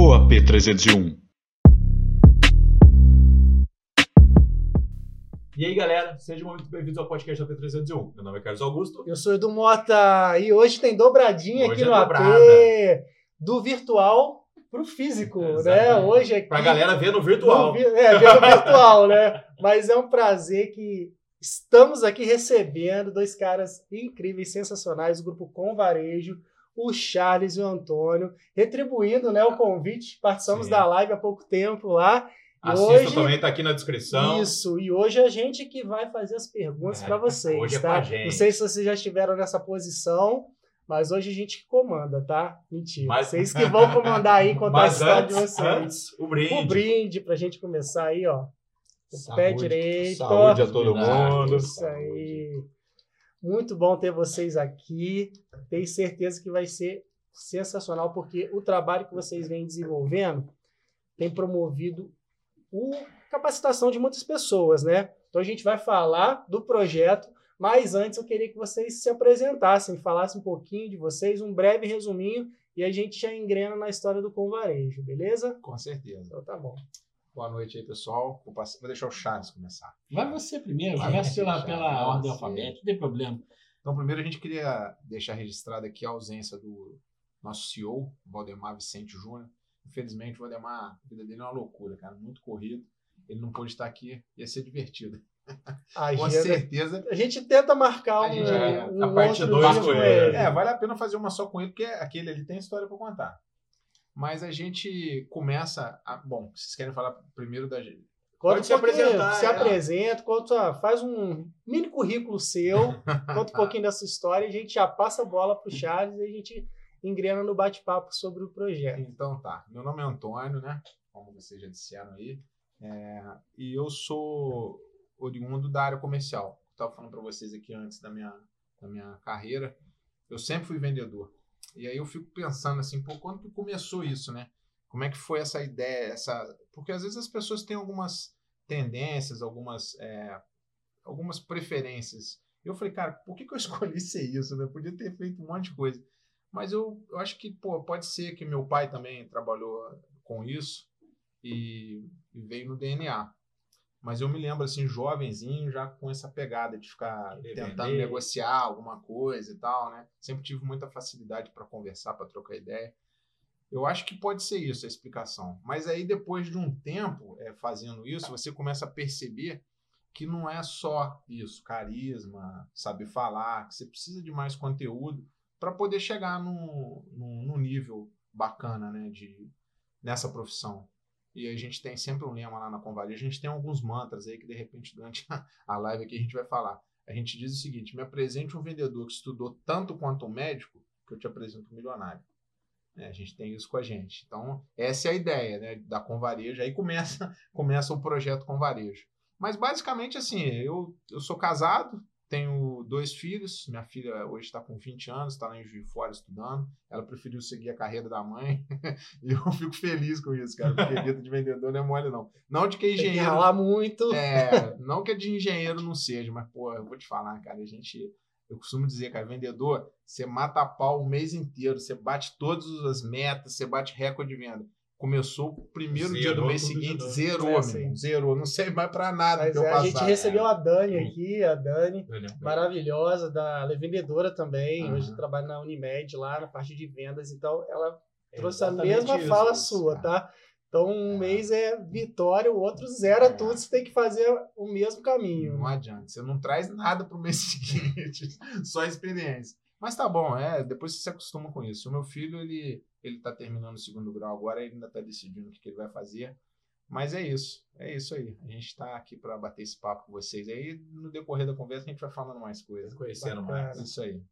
ou AP301? E aí, galera, sejam muito bem-vindos ao podcast da P301. Meu nome é Carlos Augusto. Eu sou Edu Mota e hoje tem dobradinha Hoje aqui é no dobrada. AP do virtual pro físico, né? Exatamente. Hoje aqui Pra galera ver no virtual. no vi- é, vendo virtual, né? Mas é um prazer que estamos aqui recebendo dois caras incríveis, sensacionais, o grupo Com Varejo, o Charles e o Antônio, retribuindo, né, o convite. Participamos Sim. da live há pouco tempo lá. Assista hoje também, tá aqui na descrição. Isso, e hoje é a gente que vai fazer as perguntas É, para vocês, hoje é tá? a gente. Não sei se vocês já estiveram nessa posição, mas hoje a gente que comanda, tá? Mentira. Mas- Vocês que vão comandar aí, contar a história de vocês. antes, o brinde. O brinde pra gente começar aí, ó. O Saúde, pé direito. Saúde a todo mundo. Isso aí. Muito bom ter vocês aqui. Tenho certeza que vai ser sensacional, porque o trabalho que vocês vêm desenvolvendo tem promovido a capacitação de muitas pessoas, né? Então a gente vai falar do projeto, mas antes eu queria que vocês se apresentassem, falassem um pouquinho de vocês, um breve resuminho, e a gente já engrena na história do Convarejo, beleza? Com certeza. Então tá bom. Boa noite aí, pessoal. Vou, passar- vou deixar o Charles começar. Vai você primeiro, Vai começa pela, pela ordem alfabética, não tem problema. Então, primeiro a gente queria deixar registrado aqui a ausência do nosso CEO, Valdemar Vicente Júnior. Infelizmente, o Valdemar, a vida dele é uma loucura, cara, muito corrido. Ele não pôde estar aqui, ia ser divertido. A Com agenda- certeza. A gente tenta marcar A um, gente- é, um a parte outro dois dia com com ele. ele. É, vale a pena fazer uma só com ele, porque aquele ali tem história para contar. Mas a gente começa. A, bom, vocês querem falar primeiro da gente? Conta Pode um se apresentar, Se é. apresenta, conta, faz um mini currículo seu, conta um pouquinho da sua história e a gente já passa a bola pro Charles e a gente engrena no bate-papo sobre o projeto. Então tá. Meu nome é Antônio, né? Como vocês já disseram aí. É, e eu sou oriundo da área comercial. Estava falando para vocês aqui antes da minha, da minha carreira. Eu sempre fui vendedor. E aí eu fico pensando assim, pô, quando que começou isso, né? Como é que foi essa ideia? Essa... Porque às vezes as pessoas têm algumas tendências, algumas, é, algumas preferências. Eu falei, cara, por que, que eu escolhi ser isso? Né? Eu podia ter feito um monte de coisa. Mas eu, eu acho que pô, pode ser que meu pai também trabalhou com isso e, e veio no DNA. Mas eu me lembro, assim, jovenzinho, já com essa pegada de ficar Querer tentando vender. negociar alguma coisa e tal, né? Sempre tive muita facilidade para conversar, para trocar ideia. Eu acho que pode ser isso a explicação. Mas aí, depois de um tempo é, fazendo isso, você começa a perceber que não é só isso, carisma, saber falar, que você precisa de mais conteúdo para poder chegar num nível bacana né, de, nessa profissão. E a gente tem sempre um lema lá na Convaria, a gente tem alguns mantras aí que de repente durante a- live aqui a gente vai falar. A gente diz o seguinte: me apresente um vendedor que estudou tanto quanto um médico, que eu te apresento um milionário. né? a gente tem isso com a gente. Então, essa é a ideia né, da Convarejo. Aí começa, começa o projeto Convarejo. Mas basicamente assim, eu, eu sou casado, tenho dois filhos. Minha filha hoje está com 20 anos, está lá em Juiz Fora estudando. Ela preferiu seguir a carreira da mãe. e eu fico feliz com isso, cara, porque vida de vendedor não é mole, não. Não de que Tem que engenheiro. ralar muito. É, não que de engenheiro não seja, mas, pô, eu vou te falar, cara, a gente. Eu costumo dizer, cara, vendedor, você mata a pau o mês inteiro, você bate todas as metas, você bate recorde de venda. Começou o primeiro dia do mês seguinte, zerou, É, meu sim. irmão, zerou. Não sei mais pra nada Mas é, a gente recebeu a Dani aqui, a Dani, maravilhosa, da, ela é vendedora também, hoje trabalha na Unimed lá, na parte de vendas, então ela É trouxe a mesma isso, fala isso, sua, cara. tá? Então, um É. mês é vitória, o outro zera É. tudo, você tem que fazer o mesmo caminho. Não adianta, você não traz nada pro mês seguinte, só experiência. Mas tá bom, é, depois você se acostuma com isso. O meu filho, ele, ele tá terminando o segundo grau agora, ele ainda tá decidindo o que, que ele vai fazer. Mas é isso, é isso aí. A gente tá aqui para bater esse papo com vocês. Aí, no decorrer da conversa, a gente vai falando mais coisas. Conhecendo Bacana. mais. Isso aí.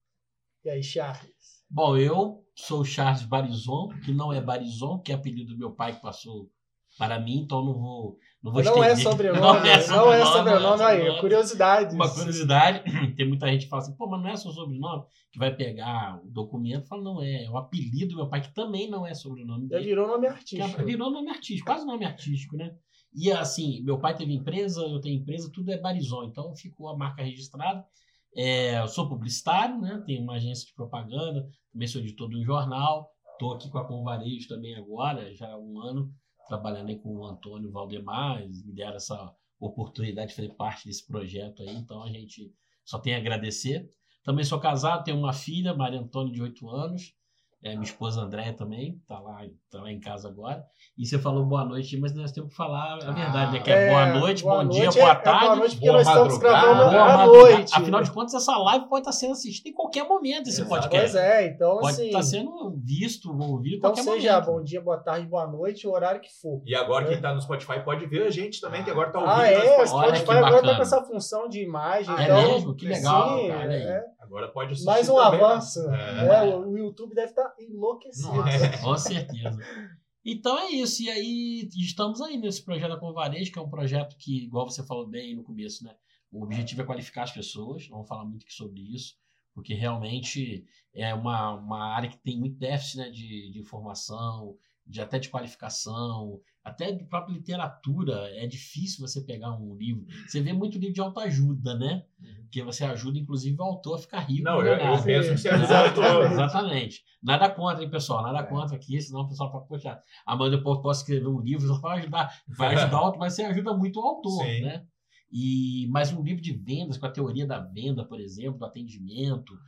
E aí, Charles? Bom, eu sou o Charles Barizon, que não é Barizon, que é apelido do meu pai que passou para mim, então não vou não vou Não é estender. sobrenome, Não não é é sobrenome, sobrenome, não é aí, sobrenome. curiosidade. Uma curiosidade, tem muita gente que fala assim, pô, mas não é seu sobrenome? Que vai pegar o documento e fala, não é, é o apelido do meu pai, que também não é sobrenome Já dele. virou nome artístico. é- virou nome artístico, quase nome artístico, né? E assim, meu pai teve empresa, eu tenho empresa, tudo é Barizon, então ficou a marca registrada. É, eu sou publicitário, né? Tenho uma agência de propaganda, também sou editor de um jornal. Estou aqui com a Convarejo também agora, já há um ano, trabalhando aí com o Antônio Valdemar, me deram essa oportunidade de fazer parte desse projeto aí, então a gente só tem a agradecer. Também sou casado, tenho uma filha, Maria Antônia, de 8 anos, é, minha esposa Andréia também, tá lá, tá lá em casa agora. E você falou boa noite, mas nós temos que falar a verdade, né? Que é, É, boa noite, boa bom noite, dia, é- boa é tarde. boa noite porque boa nós estamos gravando boa à noite. Afinal de contas, essa live pode estar sendo assistida em qualquer momento, esse Exato. podcast. Pois é, então Pode assim. estar sendo visto, ouvido em Então qualquer seja momento. bom dia, boa tarde, boa noite, o horário que for. E agora quem tá no Spotify pode ver a gente também, que agora tá ouvindo Ah, é, o Spotify. Olha agora tá com essa função de imagem. Ah, É então, mesmo? Que legal, sim, cara. é. Agora pode assistir Mais um também, né? avanço. É. né? O YouTube deve estar enlouquecido. Nossa. Com certeza. Então é isso. E aí estamos aí nesse projeto da Convarejo, que é um projeto que, igual você falou bem no começo, né? O objetivo é qualificar as pessoas. Vamos falar muito aqui sobre isso, porque realmente é uma, uma área que tem muito déficit né, de, de informação, de até de qualificação, até de própria literatura. É difícil você pegar um livro. Você vê muito livro de autoajuda, né? Que você ajuda, inclusive, o autor a ficar rico. Não, eu, eu penso que você Exato. ajuda Exatamente. Nada contra, hein, pessoal? Nada É. contra aqui, senão o pessoal fala, poxa, amanhã eu posso escrever um livro, só vai ajudar, vai ajudar o autor, mas você ajuda muito o autor, Sim. né? E, mas um livro de vendas, com a teoria da venda, por exemplo, do atendimento,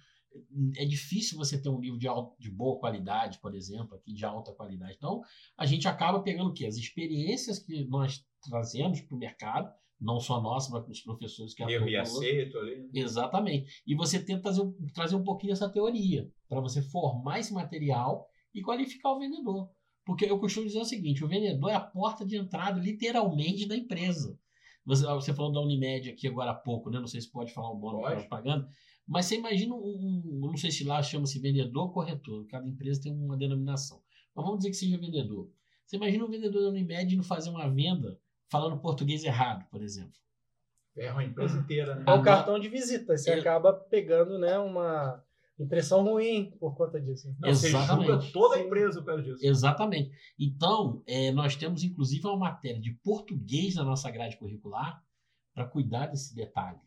é difícil você ter um livro de, al- de boa qualidade, por exemplo, aqui de alta qualidade. Então, a gente acaba pegando o quê? As experiências que nós trazemos para o mercado, não só nós, mas com os professores que Erro e aceito ali. Exatamente. E você tenta trazer um, trazer um pouquinho dessa teoria, para você formar esse material e qualificar o vendedor. Porque eu costumo dizer o seguinte: o vendedor é a porta de entrada, literalmente, da empresa. Você, você falou da Unimed aqui agora há pouco, né? Não sei se pode falar o nome Pode. que pagando. Mas você imagina um, um- eu não sei se lá chama-se vendedor ou corretor, cada empresa tem uma denominação. Mas vamos dizer que seja vendedor. Você imagina um vendedor da Unimed indo fazer uma venda falando português errado, por exemplo. Ferra a empresa inteira, né? É o cartão de visita. Você Eu- acaba pegando né, uma impressão ruim por conta disso. Não, você Exatamente. julga toda a empresa por causa disso. Exatamente. Então, é, nós temos inclusive uma matéria de português na nossa grade curricular para cuidar desse detalhe.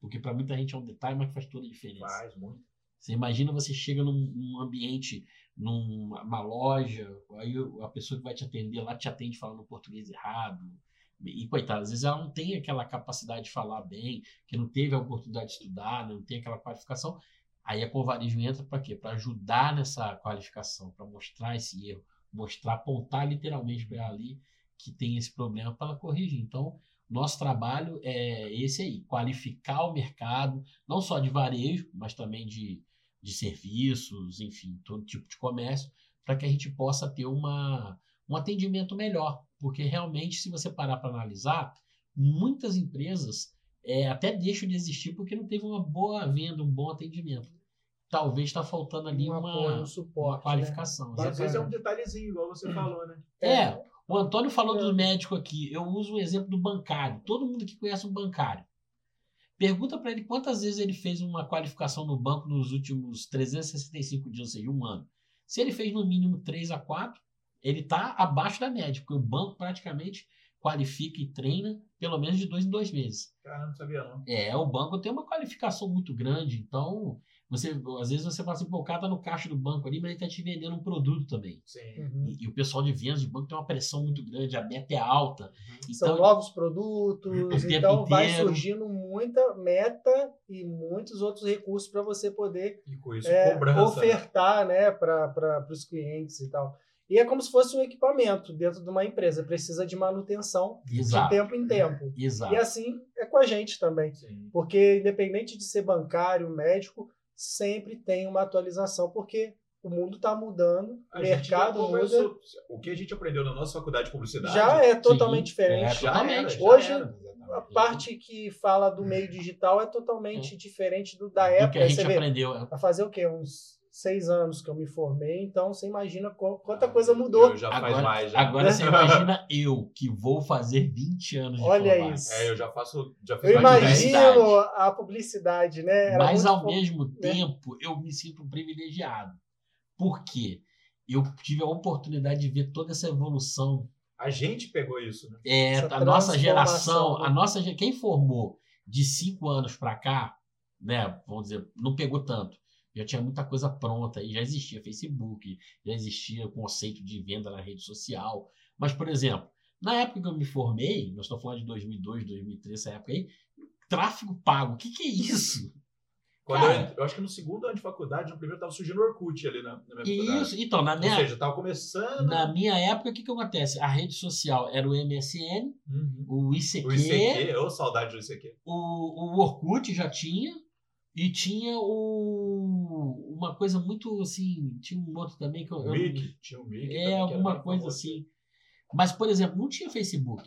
Porque para muita gente é um detalhe, mas que faz toda a diferença. Faz muito. Você imagina você chega num, num ambiente, numa uma loja, aí a pessoa que vai te atender lá te atende falando português errado. E, coitado, às vezes ela não tem aquela capacidade de falar bem, que não teve a oportunidade de estudar, não tem aquela qualificação. Aí a Convarejo entra para quê? Para ajudar nessa qualificação, para mostrar esse erro, mostrar, apontar literalmente para ela ali que tem esse problema para ela corrigir. Então, nosso trabalho é esse aí, qualificar o mercado, não só de varejo, mas também de, de serviços, enfim, todo tipo de comércio, para que a gente possa ter uma, um atendimento melhor. Porque realmente, se você parar para analisar, muitas empresas é, até deixam de existir porque não teve uma boa venda, um bom atendimento. Talvez está faltando ali Um uma, apoio, um uma suporte. né? qualificação. E às vezes é um detalhezinho, igual você falou, né? É, o Antônio falou É. do médico aqui. Eu uso o exemplo do bancário. Todo mundo que conhece um bancário. Pergunta para ele quantas vezes ele fez uma qualificação no banco nos últimos 365 dias, ou seja, um ano. Se ele fez no mínimo 3 a 4, ele está abaixo da média, porque o banco praticamente qualifica e treina pelo menos de dois em dois meses. Cara, não sabia não. É, o banco tem uma qualificação muito grande, então você às vezes você fala assim, pô, o cara tá no caixa do banco ali, mas ele tá te vendendo um produto também. Sim. Uhum. E, e o pessoal de vendas de banco tem uma pressão muito grande, a meta é alta. São Então, novos produtos, o tempo então vai inteiro. surgindo muita meta e muitos outros recursos para você poder E com isso, é, cobrança. ofertar né, para os clientes e tal. E é como se fosse um equipamento dentro de uma empresa, precisa de manutenção de exato, tempo em tempo. exato. E assim é com a gente também, Sim. porque independente de ser bancário, médico, sempre tem uma atualização, porque o mundo está mudando, o A mercado muda. O que a gente aprendeu na nossa faculdade de publicidade já é totalmente Sim, diferente. é, totalmente. era, Hoje, era, A parte que fala do meio digital é totalmente diferente do da Do época. que a gente aprendeu. vai fazer o quê? Uns seis anos que eu me formei, então você imagina qu- quanta coisa mudou. Eu já faz Agora, mais. Já. agora você imagina eu, que vou fazer 20 anos de Olha isso. É, eu já faço. Já fiz Eu mais de 10. imagino a publicidade, né? Era Mas ao mesmo né? tempo, eu me sinto privilegiado. Por quê? Eu tive a oportunidade de ver toda essa evolução A gente pegou isso, né? É, Essa a nossa geração, né? a nossa quem formou de cinco anos para cá, né, vamos dizer, não pegou tanto. Já tinha muita coisa pronta e já existia Facebook, já existia o conceito de venda na rede social. Mas, por exemplo, na época que eu me formei, nós estou falando de 2002, 2003, essa época aí, tráfego pago, o que, que é isso? Quando eu, eu acho que no segundo ano de faculdade, no primeiro tava surgindo o Orkut ali na, na minha faculdade. Isso, então, na Ou minha, seja, tava começando. na minha época, o que, que acontece? A rede social era o MSN, Uhum. o ICQ, O ICQ, ô saudade do ICQ. o, o Orkut já tinha, e tinha o, uma coisa muito assim, tinha um outro também que eu, eu- Mic, tinha o Mic. também, que é era alguma coisa famoso. assim. Mas, por exemplo, não tinha Facebook.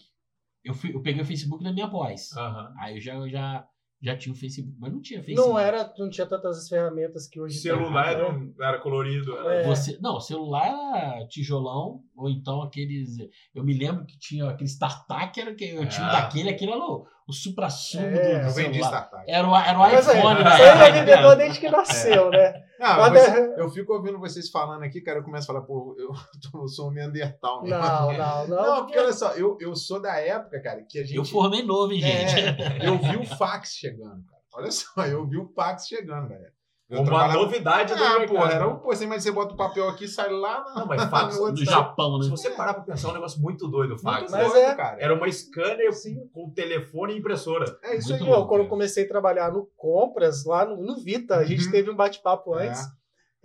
Eu, fui, eu peguei o Facebook na minha pós. Aham. Aí eu já, eu já, já tinha o Facebook, mas não tinha Facebook. Não era, não tinha tantas as ferramentas que hoje tem. Celular É. não era colorido. Era... É. Você, não, celular era tijolão, ou então aqueles. Eu me lembro que tinha aquele StarTAC, era que eu tinha Ah. daquele, aquele era o, o supra-sumo É, do Eu vendi celular. startup. Era o, era o Mas aí, iPhone você na é época. vendedor desde que nasceu, né? Não, você- é- eu fico ouvindo vocês falando aqui, cara, eu começo a falar, pô, eu, eu sou um Neandertal. mesmo. Não, não, não. Não, porque olha só, eu, eu sou da época, cara, que a gente. Eu formei novo, hein, gente? É, eu vi o fax chegando, cara. Olha só, eu vi o fax chegando, galera. Eu Uma trabalhava- novidade do Ah, mercado. pô, era um, pô, mas você bota o papel aqui e sai lá na, Não, mas fax no. Japão, né? Se você parar pra pensar, é um negócio muito doido o fax. Muito Mas doido, é- cara. Era uma scanner com telefone e impressora. É isso muito aí. Louco, quando eu cara. comecei a trabalhar no Compras, lá no, no Vita, a gente Uhum. teve um bate-papo É. antes.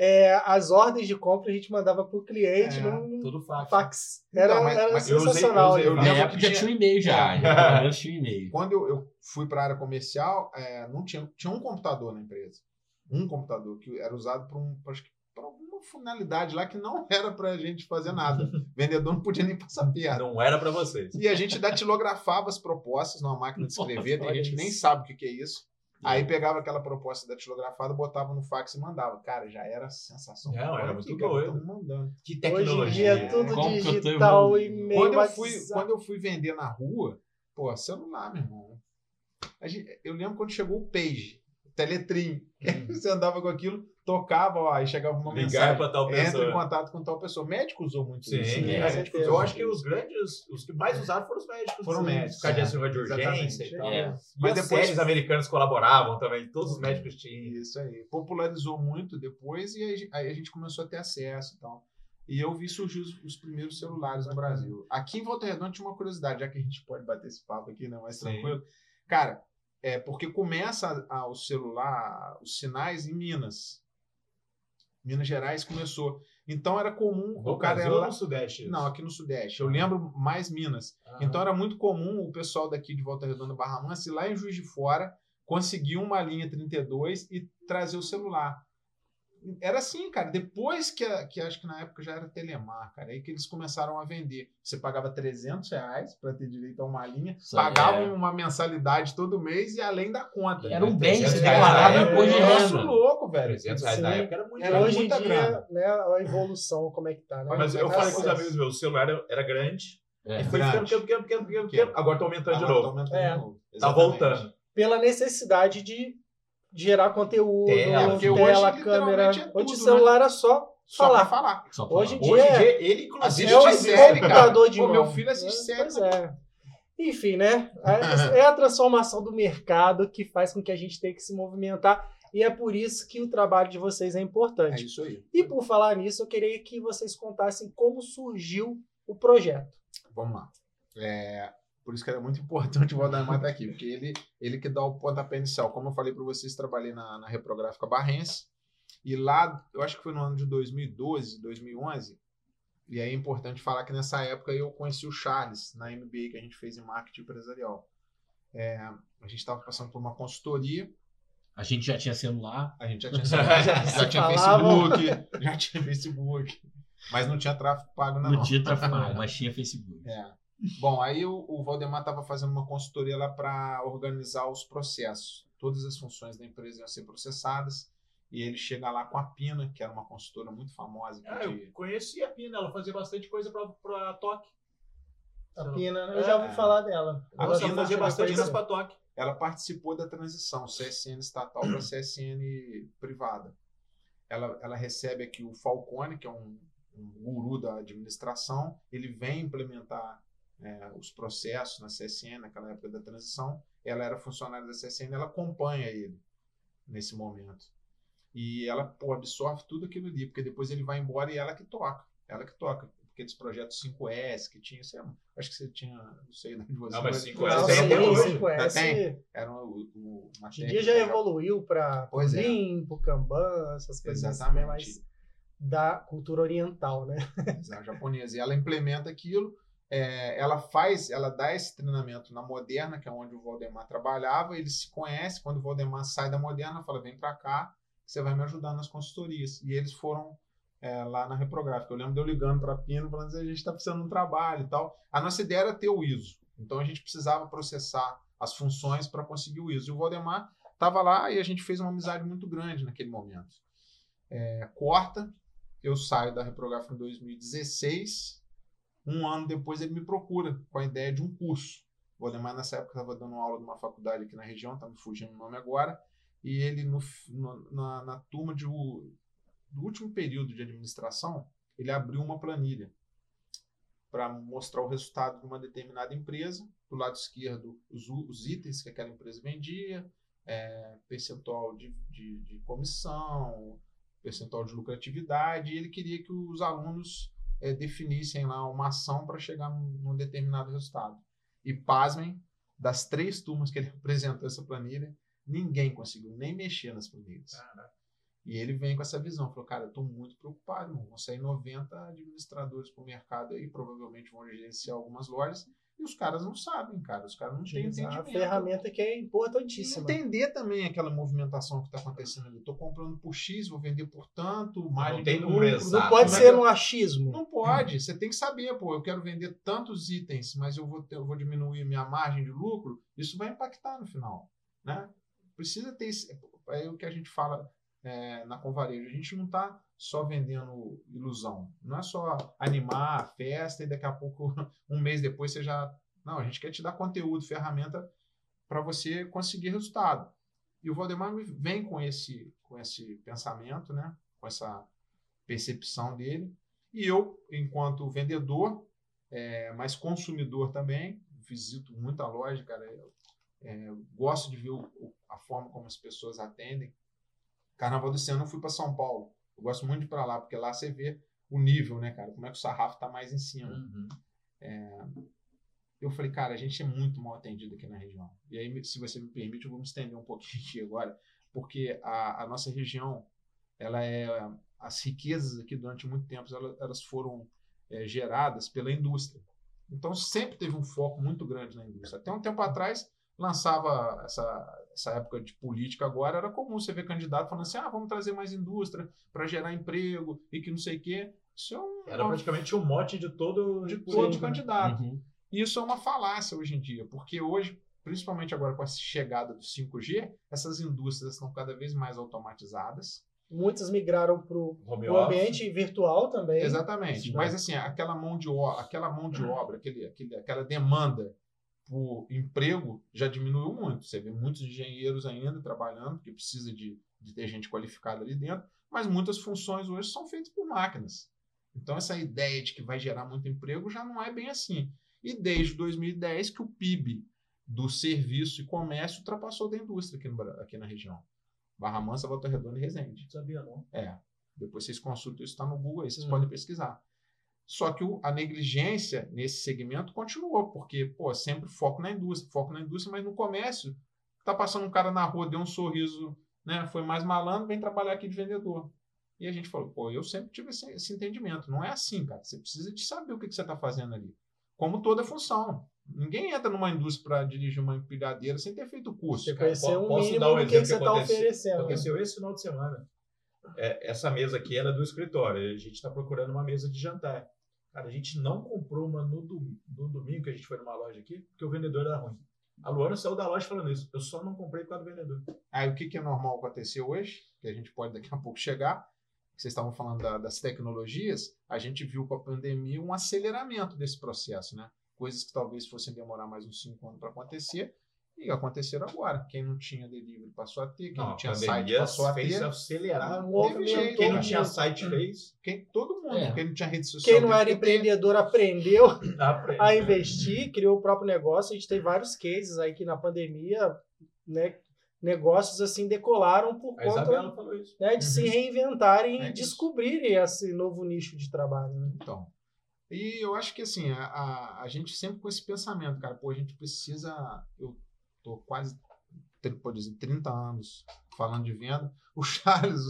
É, as ordens de compra a gente mandava pro cliente É, num Tudo fax. fax. Era, Então, mas- era mas eu usei- sensacional. eu usei- eu Na lembro época já tinha- um e-mail já. É. já tinha um e-mail. Quando eu, eu fui para a área comercial, é, não tinha, tinha um computador na empresa. Um computador que era usado para um, alguma finalidade lá que não era para a gente fazer nada. O vendedor não podia nem passar perna. Não era pra vocês. E a gente datilografava as propostas numa máquina de escrever. Tem Olha gente que nem sabe o que que é isso. Aí pegava aquela proposta datilografada, botava no fax e mandava. Cara, já era sensação. Não, era muito doido. mandando. Que Hoje em tecnologia. dia é tudo Como digital e meio Quando eu, fui, WhatsApp. quando eu fui vender na rua, pô, celular, meu irmão. A gente- eu lembro quando chegou o Page, Teletrim. Você andava com aquilo, tocava, ó, aí chegava uma Ligar mensagem. tal Entra em pessoa. contato com tal pessoa. Médico usou muito Sim, isso. né? é. certeza. Eu acho que os grandes, os que mais usaram foram os médicos. Foram Sim, médicos, Por causa de é. urgência e tal. É. E Mas as depois- séries americanas colaboravam também. Todos os médicos tinham. Isso aí. Popularizou muito depois e aí, aí a gente começou a ter acesso e tal. E eu vi surgir os, os primeiros celulares no Brasil. Aqui em Volta Redonda tinha uma curiosidade, já que a gente pode bater esse papo aqui, né? Mais Sim. tranquilo. Cara, é porque começa a- a- o celular, os sinais em Minas. Minas Gerais começou. Então era comum No o cara era lá, no Sudeste? isso? não, aqui no Sudeste. Eu lembro mais Minas. Ah. Então era muito comum o pessoal daqui de Volta Redonda Barra Mansa ir lá em Juiz de Fora, conseguir uma linha 32 e trazer o celular. Era assim, cara. Depois que, a- que acho que na época já era Telemar, cara, aí que eles começaram a vender. Você pagava 300 reais para ter direito a uma linha, Isso pagava é. uma mensalidade todo mês e além da conta. Era um bem, você declarava na imposto de. Nossa, louco, velho. 300 reais na época era muito Era Hoje em muita dia, grana. né, a evolução, como é que tá, né? Mas eu Tá falei com os amigos meus, o celular era- era grande. É. E foi ficando Grande. pequeno, pequeno, pequeno, pequeno, pequeno. Agora tá aumentando de novo. tá aumentando É. de novo. Tá voltando. Pela necessidade de gerar conteúdo, Tela, porque tela, hoje, câmera. é Hoje o tudo, celular é só Só falar. pra falar. Só pra Hoje em dia- Hoje em é- dia, ele inclusive Assiste é o faz série, cara. computador de Pô, mão. meu filho assiste série, Pois é. Enfim, né? É, é a transformação do mercado que faz com que a gente tenha que se movimentar. E é por isso que o trabalho de vocês é É importante. isso aí. E por falar nisso, eu queria que vocês contassem como surgiu o projeto. Vamos lá. É, por isso que era muito importante o Valdemar estar aqui, porque ele, ele que dá o pontapé inicial. Como eu falei para vocês, trabalhei na, na Reprográfica Barrense, e lá, eu acho que foi no ano de 2012, 2011, e aí é importante falar que nessa época eu conheci o Charles, na MBA que a gente fez em marketing empresarial. É, a gente estava passando por uma consultoria, A gente já tinha celular. a gente já tinha, já, se tinha. Facebook, já tinha Facebook, mas não tinha tráfego pago Não não. tinha tráfego, mas tinha Facebook. É. Bom, aí o, o Valdemar estava fazendo uma consultoria lá para organizar os processos. Todas as funções da empresa iam ser processadas. E ele chega lá com a Pina, que era uma consultora muito famosa. Ah, de- eu conheci a Pina, ela fazia bastante coisa pra, pra Toque. A Pina, eu já ouvi É. falar dela. A Ela Pina fazia a bastante coisa conhecer. pra Toque. Ela participou da transição CSN estatal para CSN privada. Ela, ela recebe aqui o Falcone, que é um, um guru da administração. Ele vem implementar é, os processos na CSN, naquela época da transição. Ela era funcionária da CSN, ela acompanha ele nesse momento. E ela pô, absorve tudo aquilo ali, porque depois ele vai embora e ela que toca. Ela que toca. Aqueles projetos 5S que tinha, sei acho que você tinha, não sei de você. Não, mas 5S Não, tem sim, até hoje. 5S, tem? Era o, o, uma Hoje em dia já evoluiu para é. Lean, pro Kanban, essas coisas assim, Exatamente. né, mais da cultura oriental, né? a japonesa. E ela implementa aquilo, é, ela faz, ela dá esse treinamento na Moderna, que é onde o Valdemar trabalhava, eles se conhecem, quando o Valdemar sai da Moderna, fala, vem pra cá, você vai me ajudar nas consultorias. E eles foram é, lá na Reprográfica. Eu lembro de eu ligando para a Pino, falando assim, a gente está precisando de um trabalho e tal. A nossa ideia era ter o ISO. Então a gente precisava processar as funções para conseguir o ISO. E o Valdemar estava lá e a gente fez uma amizade muito grande naquele momento. É, corta, eu saio da Reprográfica em 2016. Um ano depois ele me procura com a ideia de um curso. O Valdemar nessa época estava dando aula numa faculdade aqui na região, está me fugindo o nome agora. E ele, no, no- na, na turma de, do último período de administração, ele abriu uma planilha para mostrar o resultado de uma determinada empresa. Do lado esquerdo, os, os itens que aquela empresa vendia, é, percentual de, de, de comissão, percentual de lucratividade. E ele queria que os alunos é, definissem lá uma ação para chegar num, num determinado resultado. E pasmem, das três turmas que ele apresentou essa planilha, ninguém conseguiu nem mexer nas planilhas. E ele vem com essa visão, falou, cara, eu estou muito preocupado, irmão. vão sair 90 administradores para o mercado aí, provavelmente vão gerenciar algumas lojas, e os caras não sabem, cara, os caras não têm entendimento. ferramenta que é importantíssima. entender também aquela movimentação que está acontecendo ali. Estou comprando por X, vou vender por tanto, margem tem lucro. exato. Não pode é ser no achismo. Não pode. Você tem que saber, pô, eu quero vender tantos itens, mas eu vou, ter- eu vou diminuir minha margem de lucro, isso vai impactar no final, né? Precisa ter esse, é o que a gente fala é, na Convarejo. A gente não está só vendendo ilusão. Não é só animar a festa e daqui a pouco, um mês depois, você já... Não, a gente quer te dar conteúdo, ferramenta para você conseguir resultado. E o Valdemar vem com esse, com esse pensamento, né? com essa percepção dele. E eu, enquanto vendedor, é, mas consumidor também, visito muita loja, cara. Eu, é, gosto de ver o- a forma como as pessoas atendem. Carnaval desse ano eu fui para São Paulo. Eu gosto muito de ir para lá, porque lá você vê o nível, né, cara? Como é que o sarrafo está mais em cima. Uhum. Eu falei, cara, a gente é muito mal atendido aqui na região. E aí, se você me permite, eu vou me estender um pouquinho aqui agora, porque a, a nossa região, ela é as riquezas aqui durante muito tempo, elas, elas foram é, geradas pela indústria. Então sempre teve um foco muito grande na indústria. Até um tempo atrás lançava essa, essa época de política agora, era comum você ver candidato falando assim, ah, vamos trazer mais indústria para gerar emprego e que não sei o quê. Isso é um, Era praticamente um mote de todo de todo né? candidato. Uhum. E isso é uma falácia hoje em dia, porque hoje, principalmente agora com a chegada do 5G, essas indústrias estão cada vez mais automatizadas. Muitas migraram para o o ambiente virtual também. Exatamente. Sim. Mas assim, aquela mão de obra, aquela mão de obra, aquele, aquele, aquela demanda por emprego já diminuiu muito. Você vê muitos engenheiros ainda trabalhando, porque precisa de, de ter gente qualificada ali dentro, mas muitas funções hoje são feitas por máquinas. Então essa ideia de que vai gerar muito emprego já não é bem assim. E desde 2010 que o PIB do serviço e comércio ultrapassou da indústria aqui, no aqui na região. Barra Mansa, Volta Redonda e Resende. Sabia, não. É. Depois vocês consultam isso, está no Google aí, vocês Hum. podem pesquisar. Só que o- a negligência nesse segmento continuou, porque, pô, sempre foco na indústria, foco na indústria, mas no comércio, tá passando um cara na rua, deu um sorriso, né? Foi mais malandro, vem trabalhar aqui de vendedor. E a gente falou, pô, eu sempre tive esse, esse entendimento. Não é assim, cara. Você precisa de saber o que, que você está fazendo ali. Como toda função. Ninguém entra numa indústria para dirigir uma empilhadeira sem ter feito curso. Você conhecer um posso mínimo dar um do que, que você está aconteceu- oferecendo. né? Aconteceu esse final de semana. É, essa mesa aqui era do escritório. A gente está procurando uma mesa de jantar. Cara, a gente não comprou uma no, dom- no domingo que a gente foi numa loja aqui, porque o vendedor era ruim. A Luana saiu da loja falando isso. Eu só não comprei por causa do vendedor. Aí o que, que é normal acontecer hoje, que a gente pode daqui a pouco chegar, que vocês estavam falando da- das tecnologias, a gente viu com a pandemia um aceleramento desse processo, né? Coisas que talvez fossem demorar mais uns cinco anos para acontecer, e aconteceram agora. Quem não tinha delivery passou a ter, quem não, a tinha site passou a fez ter, acelerar. Movimento jeito, Quem não tinha site fez. quem, todo mundo, É. quem não tinha rede social. Quem não era que ter. empreendedor aprendeu Aprende. a investir, criou o próprio negócio. A gente tem vários cases aí que na pandemia, né, negócios assim decolaram por A conta né, de se Uhum. reinventarem É e descobrirem esse novo nicho de trabalho. né? Então. E eu acho que assim, a, a, a gente sempre com esse pensamento, cara, pô, a gente precisa. Eu tô quase, pode dizer, 30 anos falando de venda. O Charles,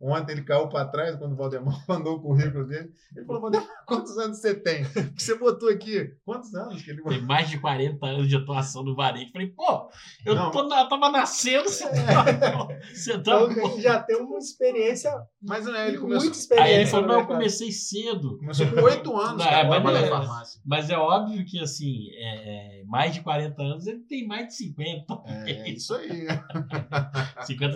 ontem ele caiu para trás quando o Valdemar mandou o currículo dele. Ele falou: Valdemar, quantos anos você tem? Porque você botou aqui. Quantos anos que ele botou? Tem mais de 40 anos de atuação no varejo. Falei, pô, eu Não. tô na- tava nascendo, você tá. Você Então tá a gente já tem uma experiência, Mas né, ele começou, muita experiência. Aí ele falou, não, eu comecei cedo. começou com 8 anos, Não, cara, é, mas não é- farmácia. Mas é óbvio que, assim, é, é, mais de 40 anos, ele tem mais de 50. É isso aí. 50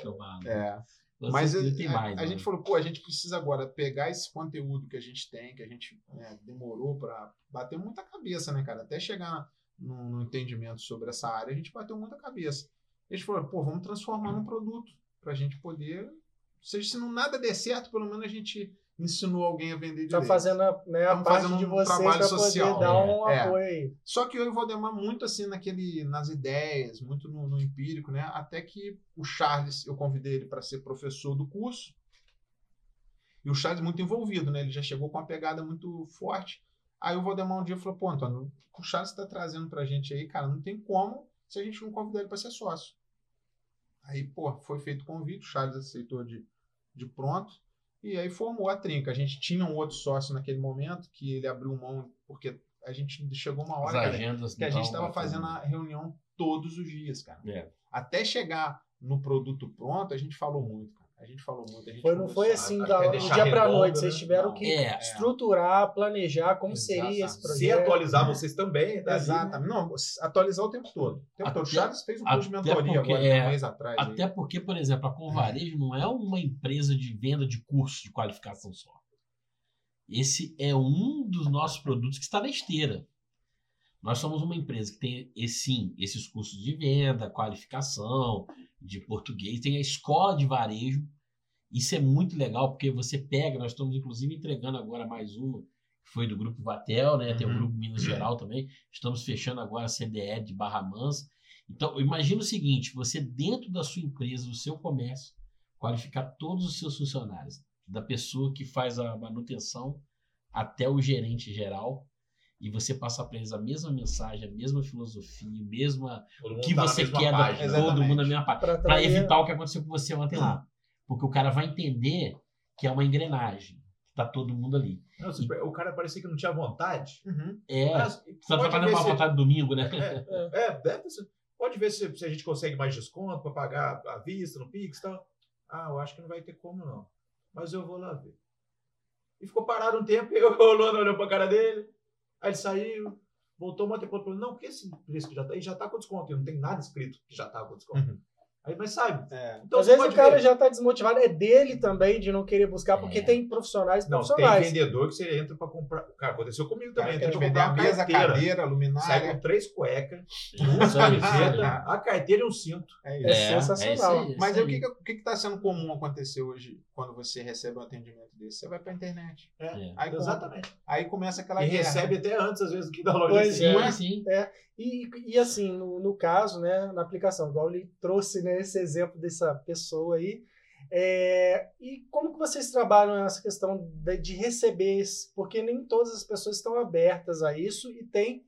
que eu falo. É. Com Mas certeza a, tem a- mais. a né? gente falou, pô, a gente precisa agora pegar esse conteúdo que a gente tem, que a gente né, demorou para bater muita cabeça, né, cara? Até chegar no, entendimento sobre essa área, a gente bateu muita cabeça. Gente falou, pô, vamos transformar num produto para a gente poder. Ou seja, se não nada der certo, pelo menos a gente ensinou alguém a vender direito. Tá fazendo a, né, a parte fazendo de um vocês trabalho para social. poder dar É, um apoio aí. Só que eu e o Valdemar muito assim naquele, nas ideias, muito no, no empírico, né? Até que o Charles, eu convidei ele para ser professor do curso. E o Charles muito envolvido, né? Ele já chegou com uma pegada muito forte. Aí o Valdemar um dia falou: pô, Antônio, o Charles está trazendo pra gente aí, cara, não tem como se a gente não convidar ele para ser sócio. Aí, pô, foi feito o convite, o Charles aceitou de, de pronto. E aí formou a trinca. A gente tinha um outro sócio naquele momento que ele abriu mão, porque a gente chegou uma hora, cara, agendas que a gente estava fazendo a reunião todos os dias, cara. É. Até chegar no produto pronto, a gente falou muito. A gente falou muito. A gente Foi, não foi assim acho da, que é do dia para noite. Vocês né? tiveram Não. que É. estruturar, planejar como seria esse projeto. Se atualizar vocês também, tá ali, né? Exatamente. Não, atualizar o tempo todo. O tempo todo. Até- Charles fez um curso de mentoria porque agora, é- um mês atrás. aí. Até porque, por exemplo, a Convarejo não é uma empresa de venda de curso de qualificação só. Esse é um dos nossos produtos que está na esteira. Nós somos uma empresa que tem, e sim, esses cursos de venda, qualificação, de português, tem a escola de varejo. Isso é muito legal, porque você pega, nós estamos inclusive entregando agora mais uma, que foi do Grupo Vatel, né? Tem o Uhum. Grupo Minas Geral também. Estamos fechando agora a CDE de Barra Mansa. Então, imagina o seguinte: você, dentro da sua empresa, do seu comércio, qualificar todos os seus funcionários, da pessoa que faz a manutenção até o gerente geral, e você passar para eles a mesma mensagem, a mesma filosofia, a mesma o que tá você mesma quer da página. todo Exatamente. mundo na mesma página, Pra para evitar o que aconteceu com você ontem lá, porque o cara vai entender que é uma engrenagem, que tá todo mundo ali. Não, você- o cara parecia que não tinha vontade. Uhum. É, Mas você tá pode trabalhando ver para se- vontade domingo, né? É, é, deve ser. Pode ver se, se a gente consegue mais desconto para pagar à vista no Pix e tal. Ah, eu acho que não vai ter como, não. Mas eu vou lá ver. E ficou parado um tempo, e o Rolando olhou pra cara dele. Aí ele saiu, voltou, um tempo falou, não, porque esse que já tá aí já tá com desconto. E não tem nada escrito que já tá com desconto. Uhum. Aí, mas sabe? É. Então Às vezes o cara ver. já está desmotivado. É dele também de não querer buscar, porque É. tem profissionais Não, tem profissionais. vendedor que você entra pra comprar. Cara, aconteceu comigo Cara, também. te pra vender a mesa, a carteira. cadeira, a Sai luminária. com três cuecas, Isso duas isso camisetas, a carteira e um cinto. É É isso. sensacional. isso Mas aí. aí, o que que- o que está sendo comum acontecer hoje quando você recebe um atendimento desse? Você vai para a internet. É, É. Aí. Exatamente. aí começa aquela E guerra. recebe até antes, às vezes, do que da loja. Pois sim. é. Não é assim. E, e assim, no, no caso, né, na aplicação, igual ele trouxe né, esse exemplo dessa pessoa aí, é, e como que vocês trabalham essa questão de, de receber porque nem todas as pessoas estão abertas a isso e tem,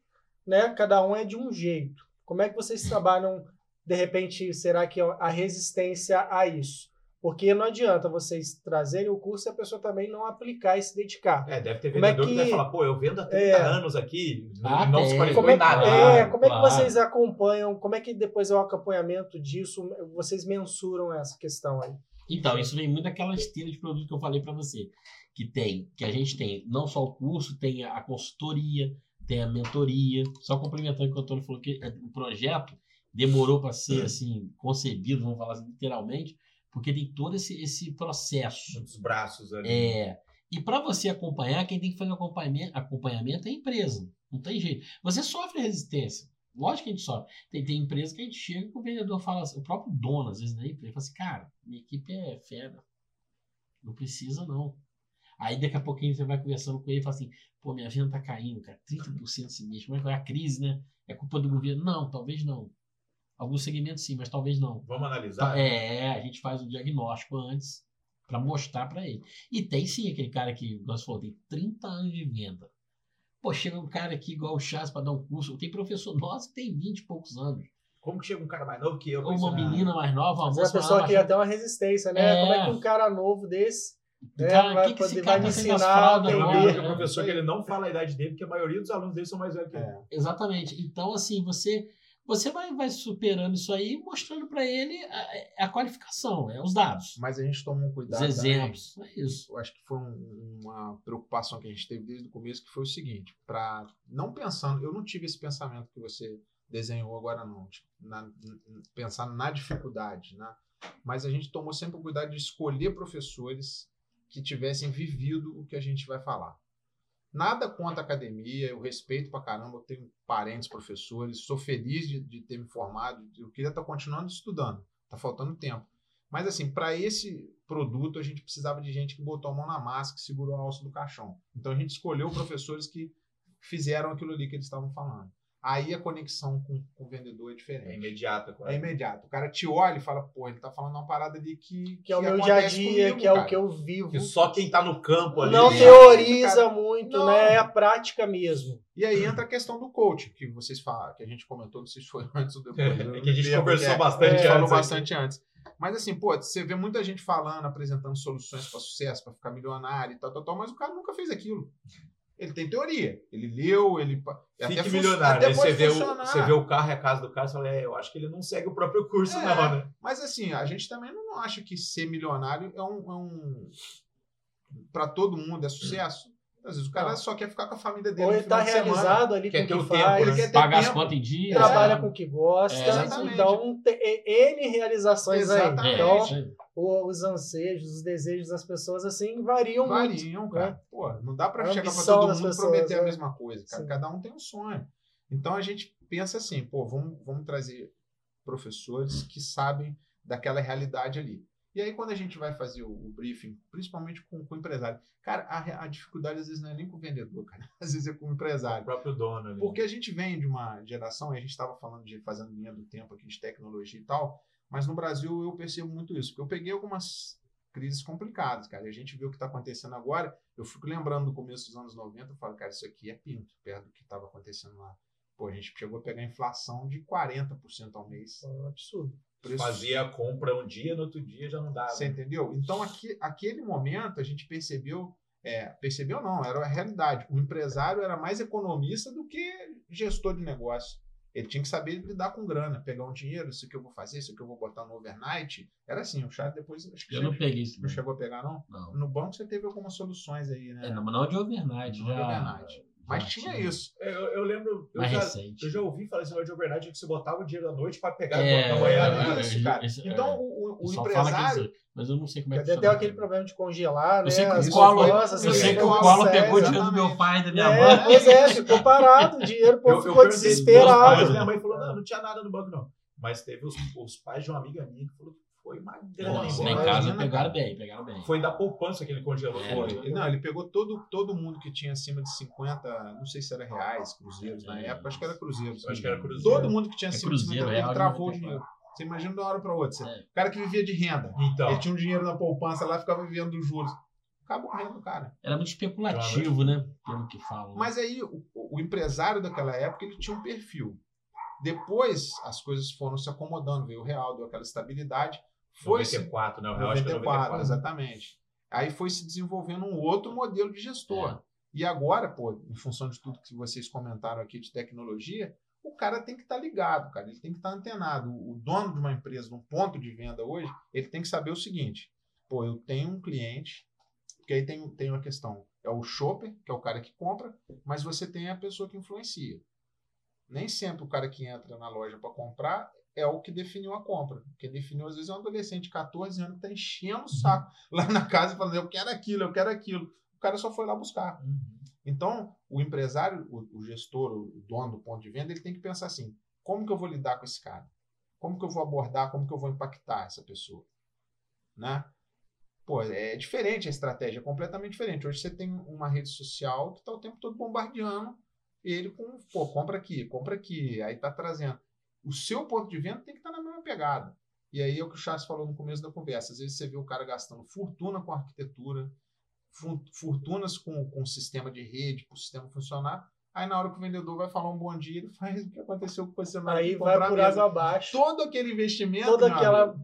né, cada um é de um jeito. Como é que vocês trabalham, de repente, será que a resistência a isso? Porque não adianta vocês trazerem o curso e a pessoa também não aplicar e se dedicar. É, deve ter Como é vendedor que... vai que- falar, pô, eu vendo há 30 É. anos aqui, Ah, não tem. se qualificou Como é, em nada. é, como é que claro. vocês acompanham? Como é que depois é o acompanhamento disso? Vocês mensuram essa questão aí? Então, isso vem muito daquela esteira de produto que eu falei para você. Que tem, que a gente tem não só o curso, tem a consultoria, tem a mentoria. Só complementando o que o Antônio falou, que o projeto demorou para ser assim, concebido, vamos falar assim, literalmente, porque tem todo esse, esse processo. Muitos braços ali. É, e para você acompanhar, quem tem que fazer acompanhamento, acompanhamento é a empresa. Não tem jeito. Você sofre resistência. Lógico que a gente sofre. Tem, tem empresa que a gente chega e o vendedor fala, assim, o próprio dono, às vezes, da empresa, fala assim, cara, minha equipe é fera. Não precisa, não. Aí daqui a pouquinho você vai conversando com ele e fala assim, pô, minha venda tá caindo, cara, 30% esse mês. Como é que vai a crise, né? É culpa do governo? Não, talvez não. Alguns segmentos sim, mas talvez não. Vamos analisar? É, a gente faz o diagnóstico antes para mostrar para ele. E tem sim aquele cara que, nós falou, tem 30 anos de venda. Pô, chega um cara aqui igual o Chas para dar um curso. Tem professor nosso que tem 20 e poucos anos. Como que chega um cara mais novo que eu? Ou uma ensinar? menina mais nova, uma Mas a moça pessoa mais cria nova. até uma resistência, né? É. Como é que um cara novo desse né, Cara, vai, que que esse vai me tá ensinar a fraldas Não, porque o professor que ele não fala a idade dele, porque a maioria dos alunos dele são mais velhos que ele. É. Exatamente. Então, assim, você você vai, vai superando isso aí, mostrando para ele a, a qualificação, é os dados, Mas a gente tomou um os cuidado. também. exemplos. É isso. Eu acho que foi um- uma preocupação que a gente teve desde o começo, que foi o seguinte, para não pensando, eu não tive esse pensamento que você desenhou agora não, tipo, na, pensar na dificuldade, né? Mas a gente tomou sempre o cuidado de escolher professores que tivessem vivido o que a gente vai falar. Nada contra a academia, eu respeito pra caramba, eu tenho parentes, professores, sou feliz de, de ter me formado, eu queria estar continuando estudando, tá faltando tempo. Mas assim, para esse produto a gente precisava de gente que botou a mão na massa, que segurou a alça do caixão. Então a gente escolheu professores que fizeram aquilo ali que eles estavam falando. Aí a conexão com, com o vendedor é É diferente. imediata. É Claro. imediato. O cara te olha e fala, pô, ele tá falando uma parada ali que. Que é o meu dia a acontece dia, comigo, que é o cara. que eu vivo. Que só quem tá no campo ali. Não É. teoriza muito, Não. né? É a prática mesmo. E aí entra a questão do coach, que vocês falam, que a gente comentou, não sei se foi antes ou depois. É que a gente conversou é, bastante A gente falou antes aqui. bastante antes. Mas assim, pô, você vê muita gente falando, apresentando soluções para sucesso, para ficar milionário e tal, tal, tal, mas o cara nunca fez aquilo. Ele tem teoria. Ele leu, ele. Fique até milionário. até você vê, o, você vê o carro e a casa do cara e fala, é, eu acho que ele não segue o próprio curso, É. não, né? Mas assim, a gente também não acha que ser milionário é um. É um para todo mundo é sucesso. Às vezes o cara só quer ficar com a família dele. Ou ele tá final de semana. realizado ali Quer com ter o que tempo, faz, ele quer ter Pagar as tempo. contas em dia. trabalha né? com o que gosta. É, então, tem N realizações aí. Exatamente. É, Então, aí. o- os anseios, os desejos das pessoas, assim, variam muito. Variam, cara. Pô, não dá pra A chegar pra ambição todo mundo e pessoas, prometer a né? mesma coisa, cara. Sim. Cada um tem um sonho. Então a gente pensa assim, pô, vamos, vamos trazer professores que sabem daquela realidade ali. E aí, quando a gente vai fazer o, o briefing, principalmente com, com o empresário, cara, a, a dificuldade às vezes não é nem com o vendedor, cara. Às vezes é com o O empresário. próprio dono ali. Porque a gente vem de uma geração, e a gente estava falando de fazendo linha do tempo aqui de tecnologia e tal, mas no Brasil eu percebo muito isso, porque eu peguei algumas crises complicadas, cara, e a gente vê o que está acontecendo agora, eu fico lembrando do começo dos anos 90, eu falo, cara, isso aqui é pinto, perto do que estava acontecendo lá. Pô, a gente chegou a pegar inflação de 40% ao mês. É um absurdo. Preço- Fazia a compra um dia, no outro dia já não dava. Você entendeu? Então, aqui, aquele momento, a gente percebeu, é, percebeu não, era a realidade. O empresário era mais economista do que gestor de negócio. Ele tinha que saber lidar com grana, pegar um dinheiro, isso que eu vou fazer, isso que eu vou botar no overnight. Era assim, o chat depois acho que Eu já- não peguei isso. não Não. chegou a pegar, não? não. No banco você teve algumas soluções aí, né? É, não, mas não de overnight. Não de já, overnight. Mas tinha isso. Eu, eu lembro, eu Mais já, recente. eu já ouvi falar esse negócio de overnight que você botava o dinheiro da noite para pegar É, manhã. Né? isso, é, cara. é. Então, o, o- O empresário... isso- mas eu não sei como é que Até, funciona. aquele problema de congelar, Eu né? sei que as o Collor, eu assim, sei que o Collor pegou o dinheiro do meu pai e da minha É, mãe. pois é, ficou parado, o dinheiro, o povo Eu, ficou meus pais, desesperado. minha mãe falou, não, não tinha nada no banco, não. Mas teve os, os pais de uma amiga minha que falou que foi uma grana Nossa, lá em casa pegaram bem, pegaram bem. Foi da poupança que ele congelou. É, foi. Ele- Não, ele pegou todo, todo mundo que tinha acima de 50, não sei se era reais, cruzeiros na É. época, acho que era cruzeiros. Acho que era cruzeiro. Todo mundo que tinha É acima de cruzeiro, 50, real, ele travou o 94. dinheiro. Você imagina de uma hora para outra. Você- É. O cara que vivia de renda, Então, ele tinha um dinheiro na poupança lá, ficava vivendo dos juros. Acabou morrendo, cara. Era muito especulativo, né? Pelo que falam. Mas aí, o, o empresário daquela época, ele tinha um perfil. Depois, as coisas foram se acomodando, veio o real, deu aquela estabilidade. Foi se 94, né? Eu acho que é 94, 94. exatamente. Aí foi se desenvolvendo um outro modelo de gestor. É. E agora, pô, em função de tudo que vocês comentaram aqui de tecnologia, o cara tem que estar ligado, cara. Ele tem que estar antenado. O o dono de uma empresa, num ponto de venda hoje, ele tem que saber o seguinte: pô, eu tenho um cliente, porque aí tem, tem uma questão. É o shopper, que é o cara que compra, mas você tem a pessoa que influencia. Nem sempre o cara que entra na loja para comprar é o que definiu a compra. Quem definiu, às vezes, é um adolescente de 14 anos que está enchendo o saco lá na casa e falando: eu quero aquilo, eu quero aquilo. O cara só foi lá buscar. Uhum. Então, o empresário, o, o gestor, o dono do ponto de venda, ele tem que pensar assim: como que eu vou lidar com esse cara? Como que eu vou abordar? Como que eu vou impactar essa pessoa? Né? Pô, é diferente a estratégia, é completamente diferente. Hoje você tem uma rede social que está o tempo todo bombardeando ele com, pô, compra aqui, compra aqui, aí tá trazendo. O seu ponto de venda tem que estar na mesma pegada. E aí é o que o Charles falou no começo da conversa. Às vezes você vê o cara gastando fortuna com arquitetura, fortunas com, com o sistema de rede, para o sistema funcionar. Aí na hora que o vendedor vai falar um bom dia, ele faz o que aconteceu com você na Aí vai comprar por a água mesa. abaixo. Todo aquele investimento. Toda aquela-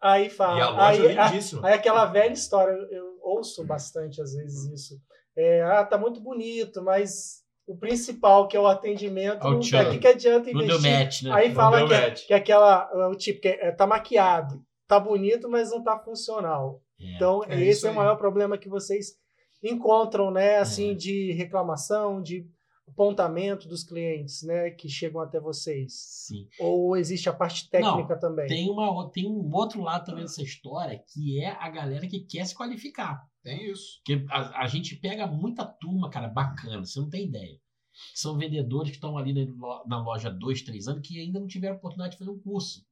Aí E fala. a loja aí, a- lindíssima. Aí aquela velha história, eu ouço bastante às vezes isso. É, ah, tá muito bonito, mas o principal, que é o atendimento, É o não tchan. o que, que adianta Não investir? match, né? Aí Não fala que, é- match. que é aquela, é o tipo, que é, tá maquiado, tá bonito, mas não tá funcional. É. Então, É esse é o maior problema que vocês encontram, né, assim, É. de reclamação, de apontamento dos clientes, né, que chegam até vocês. Sim. Ou existe a parte técnica também? Tem, uma, tem um outro lado também dessa história, que é a galera que quer se qualificar. Tem isso. Porque a, a gente pega muita turma, cara, bacana, você não tem ideia. Que são vendedores que estão ali na, na loja há dois, três anos que ainda não tiveram oportunidade de fazer um curso.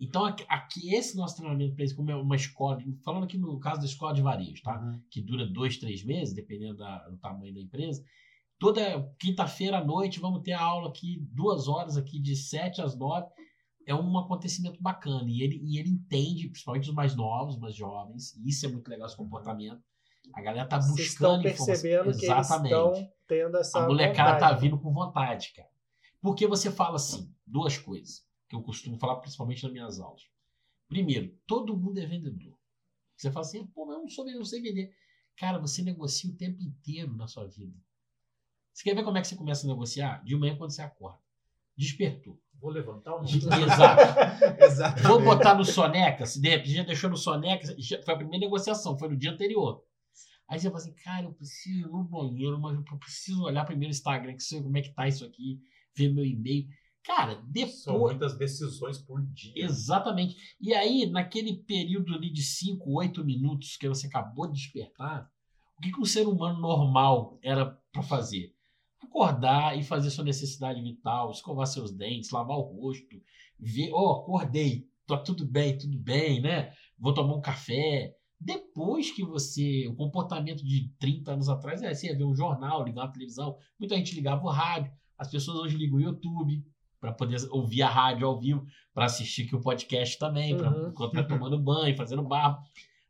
Então, aqui, esse nosso treinamento para eles, como é uma escola, falando aqui no caso da escola de varejo, tá? que dura dois, três meses, dependendo da- do tamanho da empresa. Toda quinta-feira à noite vamos ter a aula aqui, duas horas aqui, de sete às nove. É um acontecimento bacana. E ele, e ele entende, principalmente os mais novos, mais jovens, e isso é muito legal esse comportamento. A galera tá Vocês estão buscando percebendo informação. que eles Exatamente. estão tendo essa A molecada tá vontade. vindo com vontade, cara. Porque você fala assim, duas coisas, que eu costumo falar principalmente nas minhas aulas. Primeiro, todo mundo é vendedor. Você fala assim, pô, mas eu não sou vendedor, não sei vender. Cara, você negocia o tempo inteiro na sua vida. Você quer ver como é que você começa a negociar? De manhã quando você acorda. Despertou. Vou levantar um. Exato. Exato. Vou botar no soneca. Se de repente já deixou no soneca, foi a primeira negociação, foi no dia anterior. Aí você fala assim, cara, eu preciso ir no banheiro, mas eu preciso olhar primeiro o Instagram, que sei como é que tá isso aqui, ver meu e-mail. Cara, São depois. muitas decisões por dia. Exatamente. E aí, naquele período ali de 5, 8 minutos que você acabou de despertar, o que, que um ser humano normal era para fazer? Acordar e fazer sua necessidade vital, escovar seus dentes, lavar o rosto, ver, ó, acordei, tá tudo bem, tudo bem, né? Vou tomar um café. Depois que você, o comportamento de 30 anos atrás, é, você ia ver um jornal, ligar uma televisão, muita gente ligava o rádio, as pessoas hoje ligam o YouTube para poder ouvir a rádio ao vivo, para assistir aqui o podcast também, pra, Uhum. enquanto vai tomando banho, fazendo barba.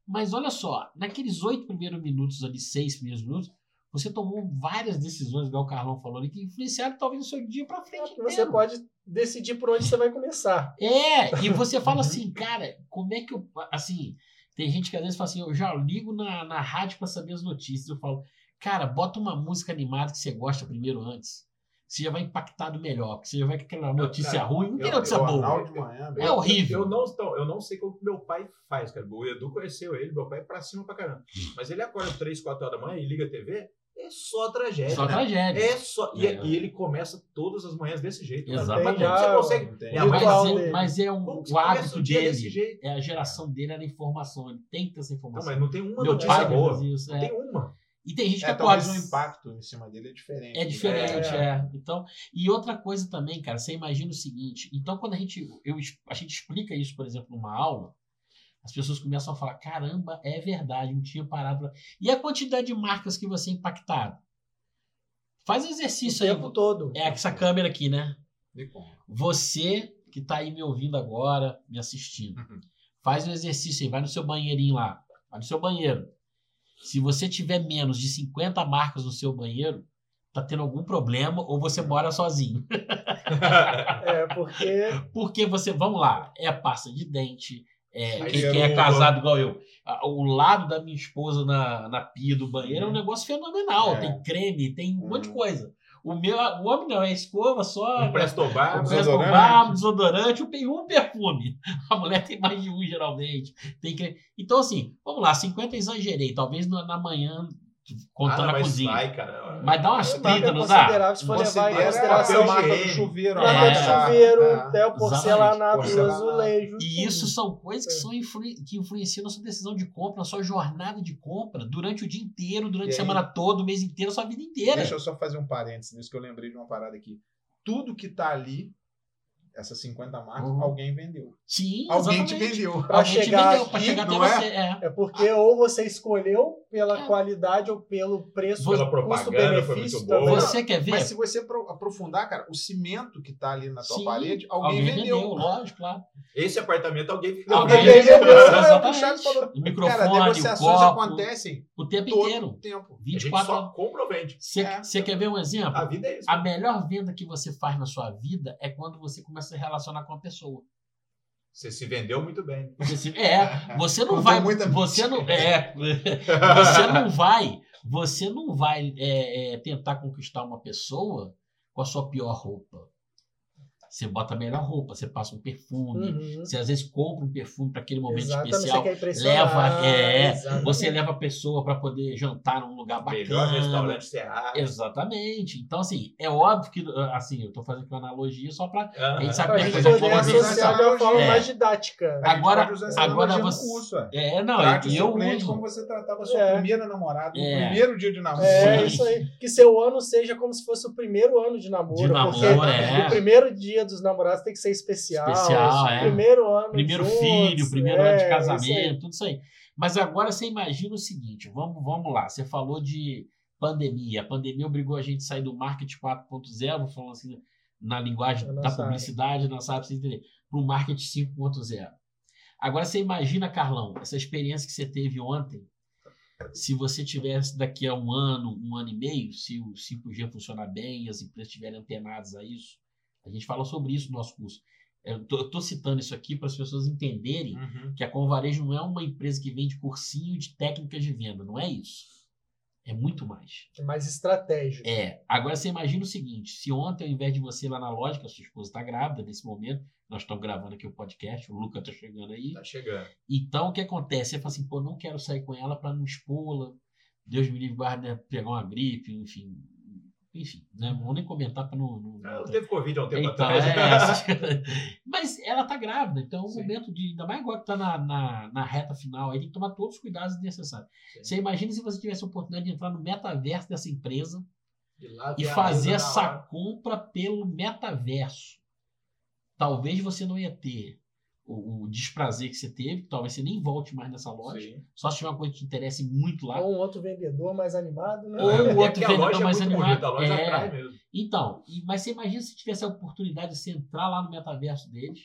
Mas olha só, naqueles oito primeiros minutos ali, seis primeiros minutos, você tomou várias decisões, igual o Carlão falou ali, que influenciaram talvez o seu dia para frente. Você inteiro. pode decidir por onde você vai começar. É, e você fala assim, cara, como é que eu. Assim, tem gente que às vezes fala assim, eu já ligo na, na rádio para saber as notícias. Eu falo, cara, bota uma música animada que você gosta primeiro antes. Você já vai impactado melhor, porque você já vai com aquela notícia cara, ruim, não tem eu- notícia boa. manhã, É velho. horrível. Eu não, então, eu não sei como meu pai faz, cara. O Edu conheceu ele, meu pai é pra cima pra caramba. Mas ele acorda 3, 4 horas da manhã e liga a TV, é só tragédia. Só né? tragédia. É só. E, É. e ele começa todas as manhas desse jeito. Exatamente. Você Já- consegue. Não mas, é, mas é um, que o hábito dele, desse jeito? é a geração dele era informação. Ele tem que ter essa Não, informação. mas não tem uma Meu notícia pai boa. isso. Não é. tem uma. E tem gente que É, acorda. talvez o impacto em cima dele é diferente. É diferente, É. é. Então, e outra coisa também, cara, você imagina o seguinte. Então, quando a gente, eu, a gente explica isso, por exemplo, numa aula, as pessoas começam a falar: caramba, é verdade, não tinha parado. Pra... E a quantidade de marcas que você é impactado? Faz O exercício aí. tempo todo. É essa câmera aqui, né? Você que tá aí me ouvindo agora, me assistindo, Uhum. faz o exercício aí, vai no seu banheirinho lá, vai no seu banheiro. Se você tiver menos de 50 marcas no seu banheiro, tá tendo algum problema ou você mora sozinho. É, porque Porque você, vamos lá, é pasta de dente, é, quem, é quem é casado igual eu, o lado da minha esposa na, na pia do banheiro é um negócio fenomenal. É. Tem creme, tem um monte de Hum. coisa. O meu, o homem não, é escova só. Um prestobar. Um desodorante. barro, desodorante, eu tenho um perfume. A mulher tem mais de um, geralmente. Tem que... Então, assim, vamos lá, 50 eu exagerei. Talvez na manhã, contando Ah, a mas cozinha. vai, cara. Mas dá umas é uma 30, marca não dá? se for levar em Considera consideração a marca do chuveiro. É. Marca a de marca- chuveiro, é. até o porcelanato, o azulejo. E tudo. isso são coisas que, É. são influ- que influenciam na sua decisão de compra, na sua jornada de compra, durante o dia inteiro, durante E a aí- semana toda, o mês inteiro, a sua vida inteira. Deixa eu só fazer um parênteses nisso que eu lembrei de uma parada aqui. Tudo que tá ali essas 50 marcas, Uhum. alguém vendeu. Sim, Alguém te exatamente. vendeu. Pra Alguém te chegar vendeu, pra aqui, chegar até não é? você. É. É porque ou você escolheu pela É. qualidade ou pelo preço, Pela propaganda, foi custo-benefício muito boa. também. Você quer ver? Mas se você apro- aprofundar, cara, o cimento que tá ali na tua Sim, parede, alguém, vendeu. lógico, claro. Esse apartamento alguém vendeu. Alguém Alguém vendeu, vendeu, exatamente. o O Cara, microfone, o negociações copo, acontecem o tempo todo inteiro. o tempo. A gente 24 só horas. compra ou vende. Você É. quer ver um exemplo? A vida é isso. A melhor venda que você faz na sua vida é quando você começa se relacionar com a pessoa. Você se vendeu muito bem. Você se- é, você não vai. Você não, é, você não vai. Você não vai é, é, tentar conquistar uma pessoa com a sua pior roupa. Você bota a melhor roupa, você passa um perfume. Uhum. Você às vezes compra um perfume para aquele momento Exatamente, especial. leva- é, exatamente. Você leva a pessoa para poder jantar num lugar Melhor bacana. restaurante Serra. Exatamente. Então, assim, é óbvio que, assim, eu tô fazendo aqui uma analogia só para Ah, a gente ah. sabe Pra que a gente coisa poder associar de uma forma É. mais didática. Gente Agora- agora você- curso, é. É, não, Trate e seu eu cliente uso. como você tratava a sua É. primeira namorada no É. primeiro dia de namoro. É, isso aí. Que seu ano seja como se fosse o primeiro ano de namoro. De namoro, porque é. o primeiro dia dos namorados tem que ser especial. Especial, o é. Primeiro ano Primeiro juntos, filho, primeiro é, ano de isso casamento, tudo isso aí. Mas agora você imagina o seguinte, vamos, vamos lá, você falou de pandemia. A pandemia obrigou a gente a sair do marketing 4.0, falando assim, na linguagem da publicidade, na sabe você entender, para o marketing 5.0. Agora você imagina, Carlão, essa experiência que você teve ontem, se você tivesse daqui a um ano, um ano e meio, se o 5G funcionar bem, as empresas estiverem antenadas a isso, a gente fala sobre isso no nosso curso. Eu estou citando isso aqui para as pessoas entenderem Uhum. que a Convarejo não é uma empresa que vende cursinho de técnicas de venda, não é isso. É muito mais. É mais estratégico. É. Agora você imagina o seguinte: se ontem, ao invés de você ir lá na loja, que a sua esposa está grávida nesse momento, nós estamos gravando aqui o podcast, o Luca está chegando aí. Tá chegando. Então o que acontece? Você fala assim, pô, não quero sair com ela para não expô-la. Deus me livre, guarda né, pegar uma gripe, enfim. Enfim, né? Não vou nem comentar para não. não- Ela teve Covid há um tempo então, atrás. é essa. Mas ela tá grávida, então é um Sim. momento de. Ainda mais agora que tá na, na, na reta final, aí tem que tomar todos os cuidados necessários. Sim. Você imagina se você tivesse a oportunidade de entrar no metaverso dessa empresa e fazer essa compra pelo metaverso. Talvez você não ia ter o, o desprazer que você teve, talvez você nem volte mais nessa loja. Sim. Só se tiver uma coisa que te interesse muito lá. Ou um outro vendedor mais animado, né? Ou É, um é outro porque a vendedor é mais muito animado. bonita, a loja É. atrai mesmo. Então, e- mas você imagina se tivesse a oportunidade de você entrar lá no metaverso deles,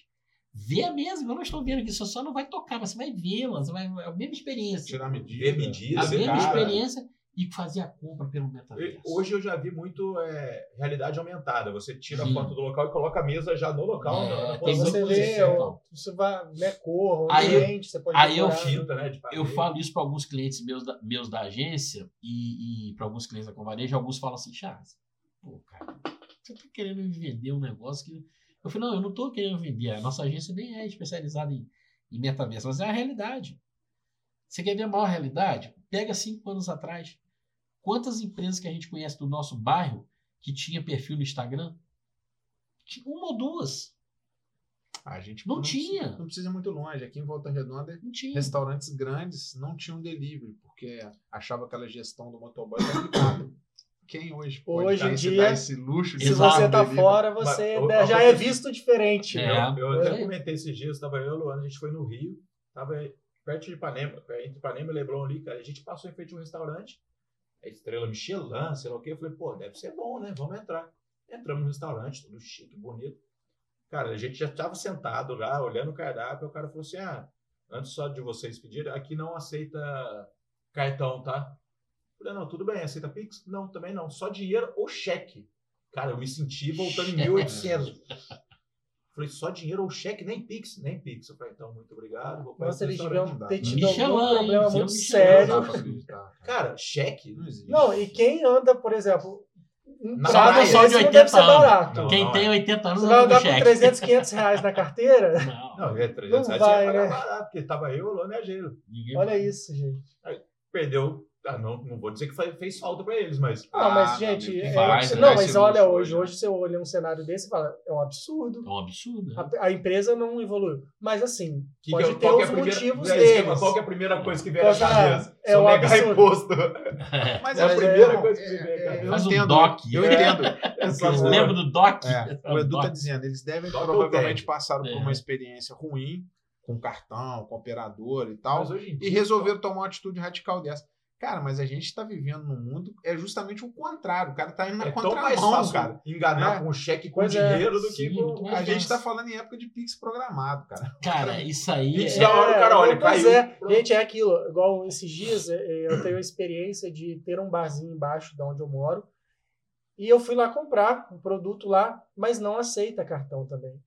ver a mesa, igual nós estamos vendo aqui, você só não vai tocar, mas você vai vê-la, você vai, é a mesma experiência. Tirar medida. Ver medida, A mesma cara. experiência e fazer a compra pelo metaverso. Hoje eu já vi muito é, realidade aumentada. Você tira Sim. a foto do local e coloca a mesa já no local. É, na- na tem você posição. então. você vai, né, cor, Aí eu- ambiente, você pode aí eu. Tinta, né? de Eu falo isso para alguns clientes meus da, meus da agência e, e para alguns clientes da Convarejo, alguns falam assim, Charles, pô, cara, você tá querendo me vender um negócio que... Eu falei, não, eu não tô querendo vender, a nossa agência nem é especializada em, em metaverso, mas é a realidade. Você quer ver a maior realidade? Pega cinco anos atrás, quantas empresas que a gente conhece do nosso bairro que tinha perfil no Instagram? Tinha Uma ou duas, A gente Não precisa- tinha. não precisa ir muito longe. Aqui em Volta Redonda, não tinha. restaurantes grandes não tinham delivery, porque achava aquela gestão do motoboy complicada. Quem hoje pode Hoje em dar esse- dia, dar esse luxo de Se você tá delivery? fora, você Mas, já ô, é visto diferente. É. né? Eu, eu até É. comentei esses dias, estava eu e o Luana, a gente foi no Rio, tava perto de Ipanema, entre Ipanema e Leblon ali, cara. A gente passou em frente a um restaurante, a estrela Michelin, sei lá o quê. Eu falei, pô, deve ser bom, né? Vamos entrar. Entramos no restaurante, tudo chique, bonito. Cara, a gente já estava sentado lá, olhando o cardápio, o cara falou assim: ah, antes só de vocês pedirem, aqui não aceita cartão, tá? Eu falei, não, tudo bem, aceita Pix? Não, também não, só dinheiro ou cheque. Cara, eu me senti voltando em 1800. Falei, só dinheiro ou cheque, nem Pix, nem Pix. Eu falei, então, muito obrigado. Vou Nossa, eles deviam ter tido Michelin, algum hein? problema muito sério. cara. Cheque. Não existe. Não, e quem anda, por exemplo, entrada praia. só de Não 80 deve ser anos. barato. Não, Quem não tem é. 80 anos Você vai não andar com cheque. 300, 500 reais na carteira? Não, Não, é 300 Não reais. vai, né? barato, porque tava eu, o Lona e a Gelo. Olha vai. isso, gente. Perdeu Ah, não, não vou dizer que fa- fez falta pra eles, mas. Não, Ah, mas, não, gente, é- faz, não, vai mas olha, hoje, hoje, hoje você olha um cenário desse e fala, é um absurdo. É um absurdo. né? A, a empresa não evoluiu. Mas assim, Que pode que é- ter é os a primeira- motivos é deles. Qual que é a primeira coisa que vem na é? cabeça? É Só o negar absurdo. imposto. Mas É a é, primeira não, coisa que é, vem, é, cara. eu Faz um entendo, doc. Eu É. entendo. Essa Vocês porra. Lembra do DOC? É, o Edu tá dizendo, eles devem provavelmente passaram por É. uma experiência ruim com cartão, com operador e tal, e resolveram tomar uma atitude radical dessa. Cara, mas a gente está vivendo num mundo é justamente o contrário. O cara tá indo na É tão mais contramão, fácil cara. enganar É. com cheque com Pois é. dinheiro do que Sim, com. muito mais A gente fácil. tá falando em época de Pix programado, cara. Cara, isso aí Pix é, da hora, o cara olha, pois caiu. é. Gente, é aquilo. Igual esses dias, é, eu tenho a experiência de ter um barzinho embaixo de onde eu moro. E eu fui lá comprar um produto lá, mas não aceita cartão também.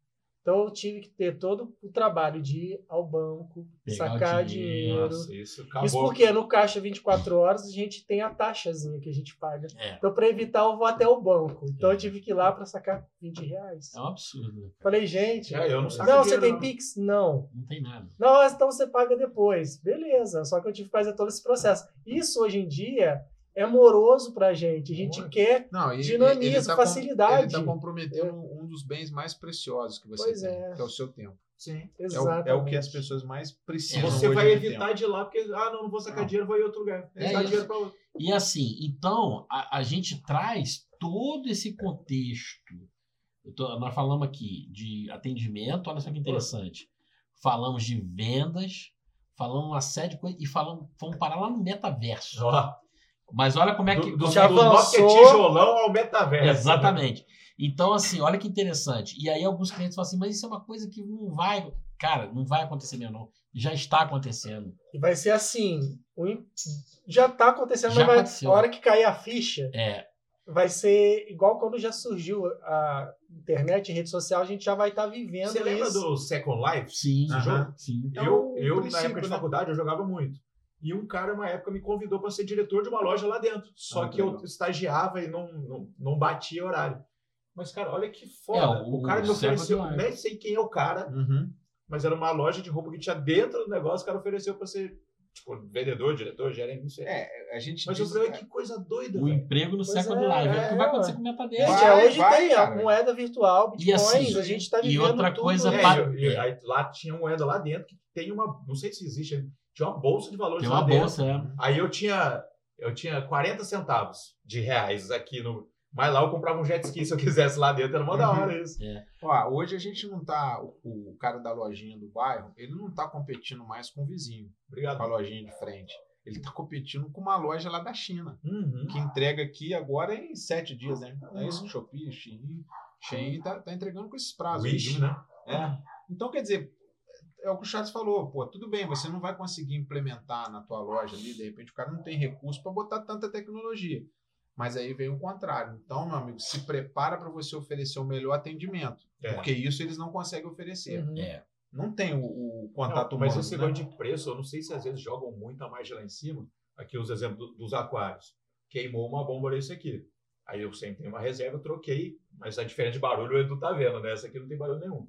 Então eu tive que ter todo o trabalho de ir ao banco, Pegar sacar dinheiro. Nossa, isso. Isso porque no caixa 24 horas a gente tem a taxazinha que a gente paga. É. Então, para evitar, eu vou até o banco. Então, É. eu tive que ir lá para sacar 20 reais. é um absurdo. Falei, gente. É, eu não saco Não, você tem não. Pix? Não. Não tem nada. Não, então você paga depois. Beleza. Só que eu tive que fazer todo esse processo. Isso hoje em dia é moroso pra gente. A gente quer. Não, e- Dinamismo, ele tá com- facilidade. Ele tá comprometendo um dos bens mais preciosos que você Pois tem, é. que é o seu tempo. Sim. É o, Exatamente. é o que as pessoas mais precisam. Você hoje vai evitar tempo. de ir lá porque, ah, não, não vou sacar Não. dinheiro, vou ir em outro lugar. É dinheiro outro. E assim, então, a, a gente traz todo esse contexto. Eu tô- nós falamos aqui de atendimento, olha só que interessante. Falamos de vendas, falamos uma série de coisas e falamos, vamos parar lá no metaverso. Ó, Mas olha como é que. do, do, do nosso é tijolão ao metaverso. Exatamente. Então, assim, olha que interessante. E aí alguns clientes falam assim, mas isso é uma coisa que não vai. Cara, não vai acontecer mesmo, não. Já está acontecendo. E vai ser assim. Já tá acontecendo, Já mas vai... a hora que cair a ficha, É, vai ser igual quando já surgiu a internet, rede social, a gente já vai estar vivendo Você lembra isso. do Second Life? sim, Aham. sim. Eu, um eu na princípio, época de né? faculdade, eu jogava muito. E um cara, uma época, me convidou para ser diretor de uma loja lá dentro. Só Ah, que que eu legal. estagiava e não, não, não batia horário. Mas, cara, olha que foda. É, o- o, cara me ofereceu, nem sei quem é o cara, Uhum. mas era uma loja de roupa que tinha dentro do negócio, o cara ofereceu para ser, tipo, vendedor, diretor, gerente, não sei. É, a gente mas eu diz- falei, que coisa doida, O velho. emprego no Pois Second é, Life. É, o que vai é, acontecer com o Gente, metaverso. Vai, é, hoje vai, tem a cara. moeda virtual, E bitcoins, assim, a gente tá e vivendo outra tudo, coisa né? É, pa- e eu- e é. aí lá tinha moeda lá dentro que tem uma, não sei se existe, tinha uma bolsa de valores Tem lá uma dentro. bolsa, é. Aí eu tinha, eu tinha 40 centavos de reais aqui no. Mas lá eu comprava um jet ski se eu quisesse lá dentro. Era mó da Uhum. hora isso. Ó, hoje a gente não tá. O, o cara da lojinha do bairro, ele não tá competindo mais com o vizinho, com a Obrigado. lojinha de frente. Ele tá competindo com uma loja lá da China, Uhum. que entrega aqui agora em sete dias, né? É isso? Shopee, Shein. Shein tá, tá entregando com esses prazos. Wish, né? É. Então, quer dizer, é o que o Charles falou, pô, tudo bem, você não vai conseguir implementar na tua loja ali, de repente o cara não tem recurso para botar tanta tecnologia. Mas aí vem o contrário. Então, meu amigo, se prepara para você oferecer o melhor atendimento. É. Porque isso eles não conseguem oferecer. Uhum. É. Não tem o, o contato Não, mas humano. esse né? negócio de preço, eu não sei se às vezes jogam muito a margem lá em cima. Aqui os exemplos do- dos aquários. Queimou uma bomba desse aqui. Aí eu sempre tenho uma reserva, eu troquei, mas a diferença de barulho o Edu tá vendo, né? Essa aqui não tem barulho nenhum.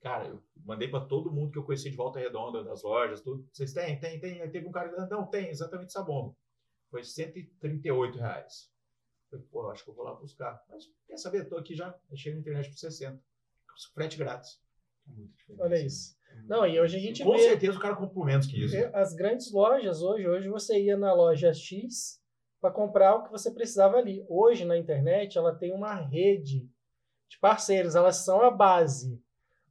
Cara, eu mandei para todo mundo que eu conheci de volta redonda, das lojas, tudo. Vocês têm? Tem, tem. Aí teve um cara que não tem, exatamente essa bomba. Foi 138 reais. Falei, pô, acho que eu vou lá buscar. Mas quer saber? Tô aqui já, achei na internet por 60. Frete grátis. É Olha né? isso. Não, e hoje a gente Com vê certeza o cara compra por menos que isso. É, As grandes lojas hoje, hoje você ia na loja X para comprar o que você precisava ali. Hoje na internet ela tem uma rede de parceiros, elas são a base.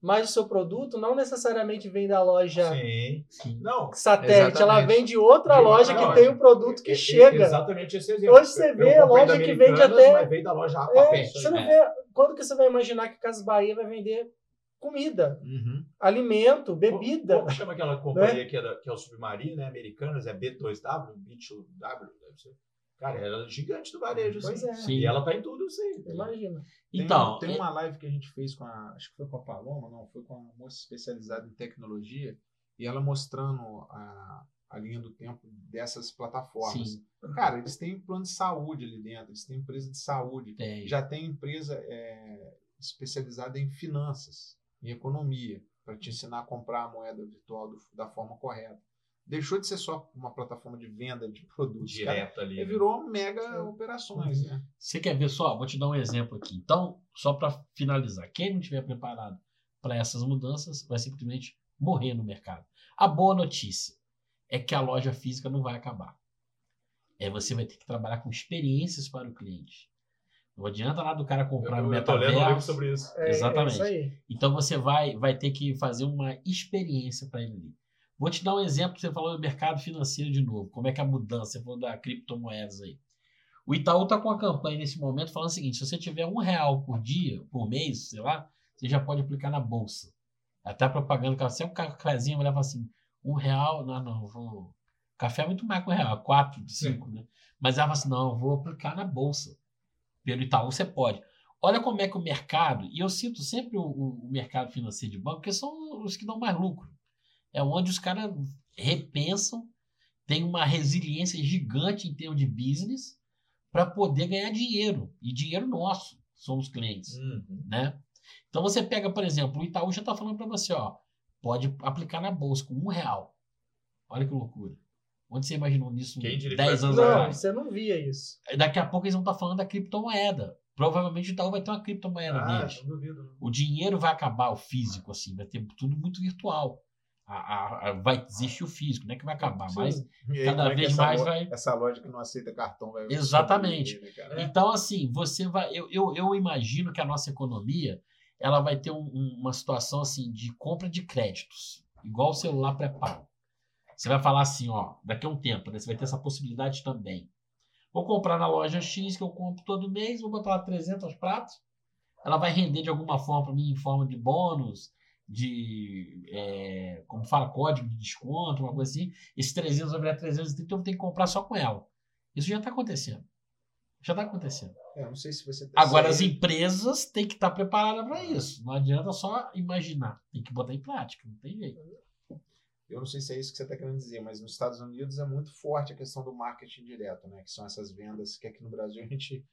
Mas o seu produto não necessariamente vem da loja Sim. Sim. Não. satélite, ela Exatamente. vem de outra De loja que loja. tem o produto que É- chega. Exatamente esse exemplo. Hoje você Eu- vê eu a loja que vende até- Mas veio da loja É, você não vê, quando que você vai imaginar que Casas Bahia vai vender comida, Uhum. alimento, bebida? Como chama aquela companhia que, é da- que é o Submarino, né? Americanas, é B2W, B2W, deve ser. Cara, ela é gigante do varejo, Pois assim. é, Sim. E ela tá em tudo isso aí. imagina. Tem- Então, tem, é- uma live que a gente fez com a. Acho que foi com a Paloma, não, foi com uma moça especializada em tecnologia, e ela mostrando a, a linha do tempo dessas plataformas. Sim. Cara, eles têm plano de saúde ali dentro, eles têm empresa de saúde, tem. já tem empresa é, especializada em finanças, em economia, para te ensinar a comprar a moeda virtual do- da forma correta. Deixou de ser só uma plataforma de venda de produtos. Direto cara, ali. e né? virou mega operações, né? Você quer ver só? Vou te dar um exemplo aqui. Então, só para finalizar, quem não estiver preparado para essas mudanças vai simplesmente morrer no mercado. A boa notícia é que a loja física não vai acabar. É você vai ter que trabalhar com experiências para o cliente. Não adianta nada do cara comprar no Eu, eu tô lendo um livro metaverso. sobre isso. É, Exatamente. É isso aí. Então você vai, vai ter que fazer uma experiência para ele ali. Vou te dar um exemplo, você falou do mercado financeiro de novo, como é que é a mudança, você falou da criptomoedas aí. O Itaú está com a campanha nesse momento falando o seguinte, se você tiver um real por dia, por mês, sei lá, você já pode aplicar na bolsa. Até a propaganda, que sempre um cafezinho, a mulher fala assim, um real, não, não, vou... Café é muito mais que um real, quatro, cinco, né? Mas ela fala assim, não, eu vou aplicar na bolsa. Pelo Itaú você pode. Olha como é que o mercado, e eu cito sempre o- o mercado financeiro de banco, porque são os que dão mais lucro. É onde os caras repensam, tem uma resiliência gigante em termos de business para poder ganhar dinheiro. E dinheiro nosso, somos clientes Uhum. né? Então você pega, por exemplo, o Itaú já está falando para você, ó, pode aplicar na bolsa com um real. Olha que loucura. Onde você imaginou nisso Quem diria 10 que vai anos Não, atrás? você não via isso. Daqui a pouco eles vão estar falando da criptomoeda. Provavelmente o Itaú vai ter uma criptomoeda Ah, deles. não duvido. não. O dinheiro vai acabar, o físico, assim, vai ter tudo muito virtual. A- a- vai existir o físico, não é que vai acabar, Sim. mas aí, Cada é vez mais vai- Essa loja que não aceita cartão vai. Exatamente. né, cara? Então, assim, você vai. Eu, eu, eu imagino que a nossa economia ela vai ter um- uma situação assim de compra de créditos, igual o celular pré-pago. Você vai falar assim, ó, daqui a um tempo, né? Você vai ter essa possibilidade também. Vou comprar na loja X, que eu compro todo mês, vou botar lá 300 pratos. Ela vai render de alguma forma para mim, em forma de bônus, de, é, como fala, código de desconto, uma coisa assim. Esse 300 vai virar 330, eu vou ter que comprar só com ela. Isso já está acontecendo. Já está acontecendo. É, eu não sei se você. Agora, as empresas têm que estar preparadas para isso. Não adianta só imaginar. Tem que botar em prática. Não tem jeito. Eu não sei se é isso que você está querendo dizer, mas nos Estados Unidos é muito forte a questão do marketing direto, né? Que são essas vendas que aqui no Brasil a gente.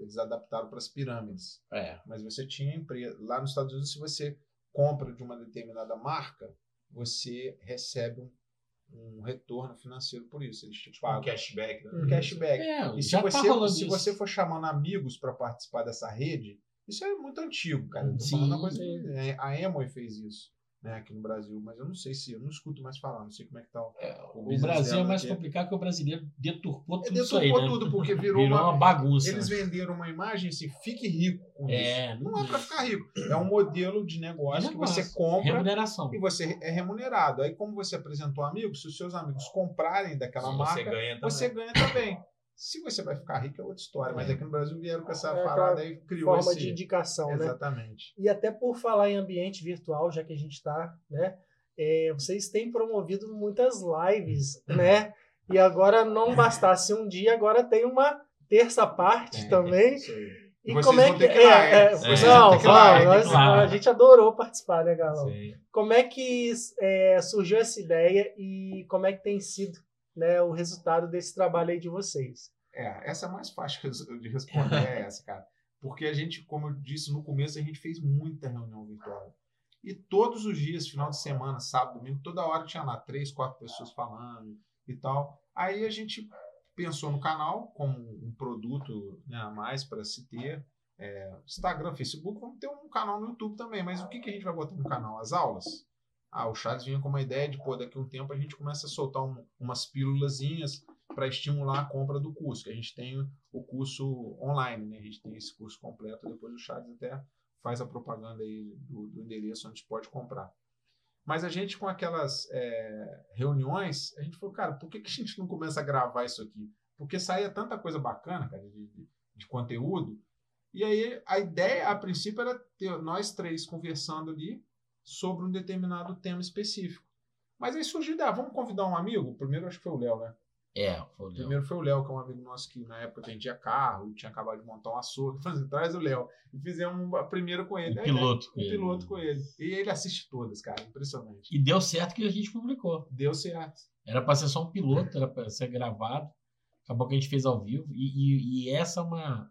Eles adaptaram para as pirâmides. É. Mas você tinha empresa. Lá nos Estados Unidos, se você compra de uma determinada marca, você recebe um, um retorno financeiro por isso. Eles te Tipo um pagam cashback. né? um cashback. É, E se já você, tá se isso. você for chamando amigos para participar dessa rede, isso é muito antigo, cara. Sim, falando uma coisa é, a Emoi fez isso, né, aqui no Brasil, mas eu não sei se, eu não escuto mais falar, não sei como é que tá o, O business Brasil é mais aqui. complicado que o brasileiro deturpou É, tudo isso aí, deturpou né? tudo, porque virou, Virou uma, uma bagunça. Eles né? venderam uma imagem assim, fique rico com isso. É, Não é para ficar rico, é um modelo de negócio, De que você negócio. compra Remuneração. e você é remunerado. Aí, como você apresentou amigos, se os seus amigos comprarem daquela Você marca, ganha também. você ganha também. Se você vai ficar rico é outra história, mas É. aqui no Brasil vieram com essa É parada e criou Forma esse... de indicação, né? Exatamente. E até por falar em ambiente virtual, já que a gente está, né? é, vocês têm promovido muitas lives, né? E agora não bastasse um dia, agora tem uma terça parte É, também. isso aí. E Vocês como é que é, é. é, não, nós- lá. a gente adorou participar, né, Galão? Sim. Como é que é, surgiu essa ideia e como é que tem sido né, o resultado desse trabalho aí de vocês? É, essa é mais fácil de responder, é essa, cara. Porque a gente, como eu disse no começo, a gente fez muita reunião virtual. E todos os dias, final de semana, sábado, domingo, toda hora tinha lá três, quatro pessoas falando e tal. Aí a gente pensou no canal como um produto né, a mais para se ter. É, Instagram, Facebook, vamos ter um canal no YouTube também. Mas o que, que a gente vai botar no canal? As aulas? Ah, o Charles vinha com uma ideia de, pô, daqui a um tempo a gente começa a soltar um- umas pílulazinhas para estimular a compra do curso, que a gente tem o curso online, né? A gente tem esse curso completo, depois o Charles até faz a propaganda aí do, do endereço onde pode comprar. Mas a gente, com aquelas é, reuniões, a gente falou, cara, por que, que a gente não começa a gravar isso aqui? Porque saía tanta coisa bacana, cara, de, de- de conteúdo. E aí a ideia, a princípio, era ter nós três conversando ali sobre um determinado tema específico. Mas aí surgiu ideia, vamos convidar um amigo? Primeiro acho que foi o Léo, né? É, foi o Léo. Primeiro foi o Léo, que é um amigo nosso que na época vendia carro, tinha acabado de montar um açougue. Assim, traz o Léo. E fizemos a primeira com ele. Um Aí, né, piloto com Um ele. piloto com ele. E ele assiste todas, cara. Impressionante. E deu certo que a gente publicou. Deu certo. Era para ser só um piloto, era para ser gravado. Acabou que a gente fez ao vivo. E, e- e essa é uma,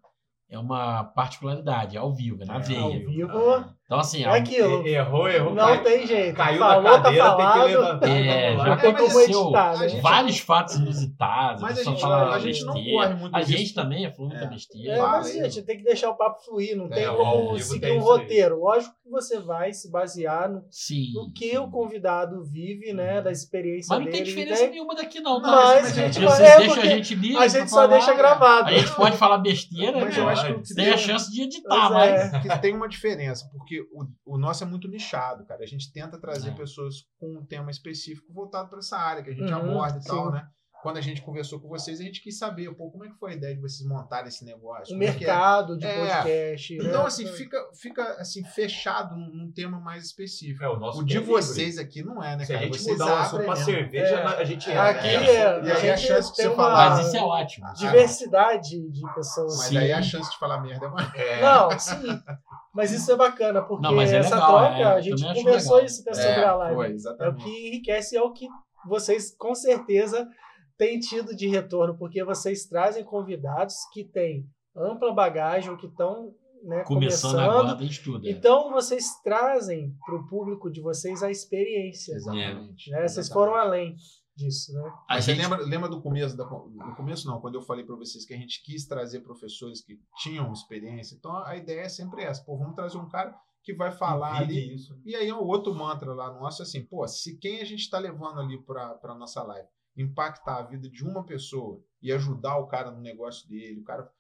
é uma particularidade, ao vivo, é na É, veia. Ao vivo. vivo, Então, assim, é aquilo. Errou, errou. Não cai- tem jeito. Caiu Falou, da cadeira, tá tem que falado. levantar. É, já mas como assim, né? vários fatos inusitados. Mas a pessoa gente- fala a gente não besteira. corre muito A risco. gente também é muita É. besteira. É, mas, gente, tem que deixar o papo fluir, não É, tem como seguir tem um roteiro. Lógico que você vai se basear no, Sim. no que sim. o convidado vive, né, da experiência Mas não dele. tem diferença nenhuma daqui, não. Mas tá? a gente é, deixam a gente livre. a gente só deixa gravado. A gente pode falar besteira, Mas né? eu acho que Pode. tem a chance de editar, mas. é. que tem uma diferença, porque o, o nosso é muito nichado, cara. A gente tenta trazer É. pessoas com um tema específico voltado para essa área que a gente Uhum, aborda e tal, sim. né? Quando a gente conversou com vocês, a gente quis saber, pô, como é que foi a ideia de vocês montarem esse negócio? O é que é? mercado de É. podcast. né? Então, assim, fica, fica assim, fechado num, num tema mais específico. É, o nosso O de é livre. vocês aqui não é, né, Se a cara? gente vocês mudar o assunto pra mesmo. cerveja, É. a gente Aqui é. é, E aí a a chance de você uma falar- Mas isso é ótimo. diversidade de pessoas. Mas Sim. aí a chance de falar merda é maior. É. Não, sim. Mas isso é bacana, porque Não, mas é essa legal, troca, é, a gente conversou legal. isso até sobre a live. foi, É o que enriquece, é o que vocês com certeza têm tido de retorno, porque vocês trazem convidados que têm ampla bagagem, ou que estão né, Começando começando. agora, tem estudo. é. Então vocês trazem para o público de vocês a experiência. Exatamente. Né? Vocês exatamente. foram além disso, né? A gente- lembra, lembra do começo? Da, no começo não, quando eu falei para vocês que a gente quis trazer professores que tinham experiência. Então a ideia é sempre essa. Pô, vamos trazer um cara que vai falar ali. isso. E aí o outro mantra lá nosso é assim, pô, se quem a gente está levando ali para a nossa live impactar a vida de uma pessoa e ajudar o cara no negócio dele, o cara...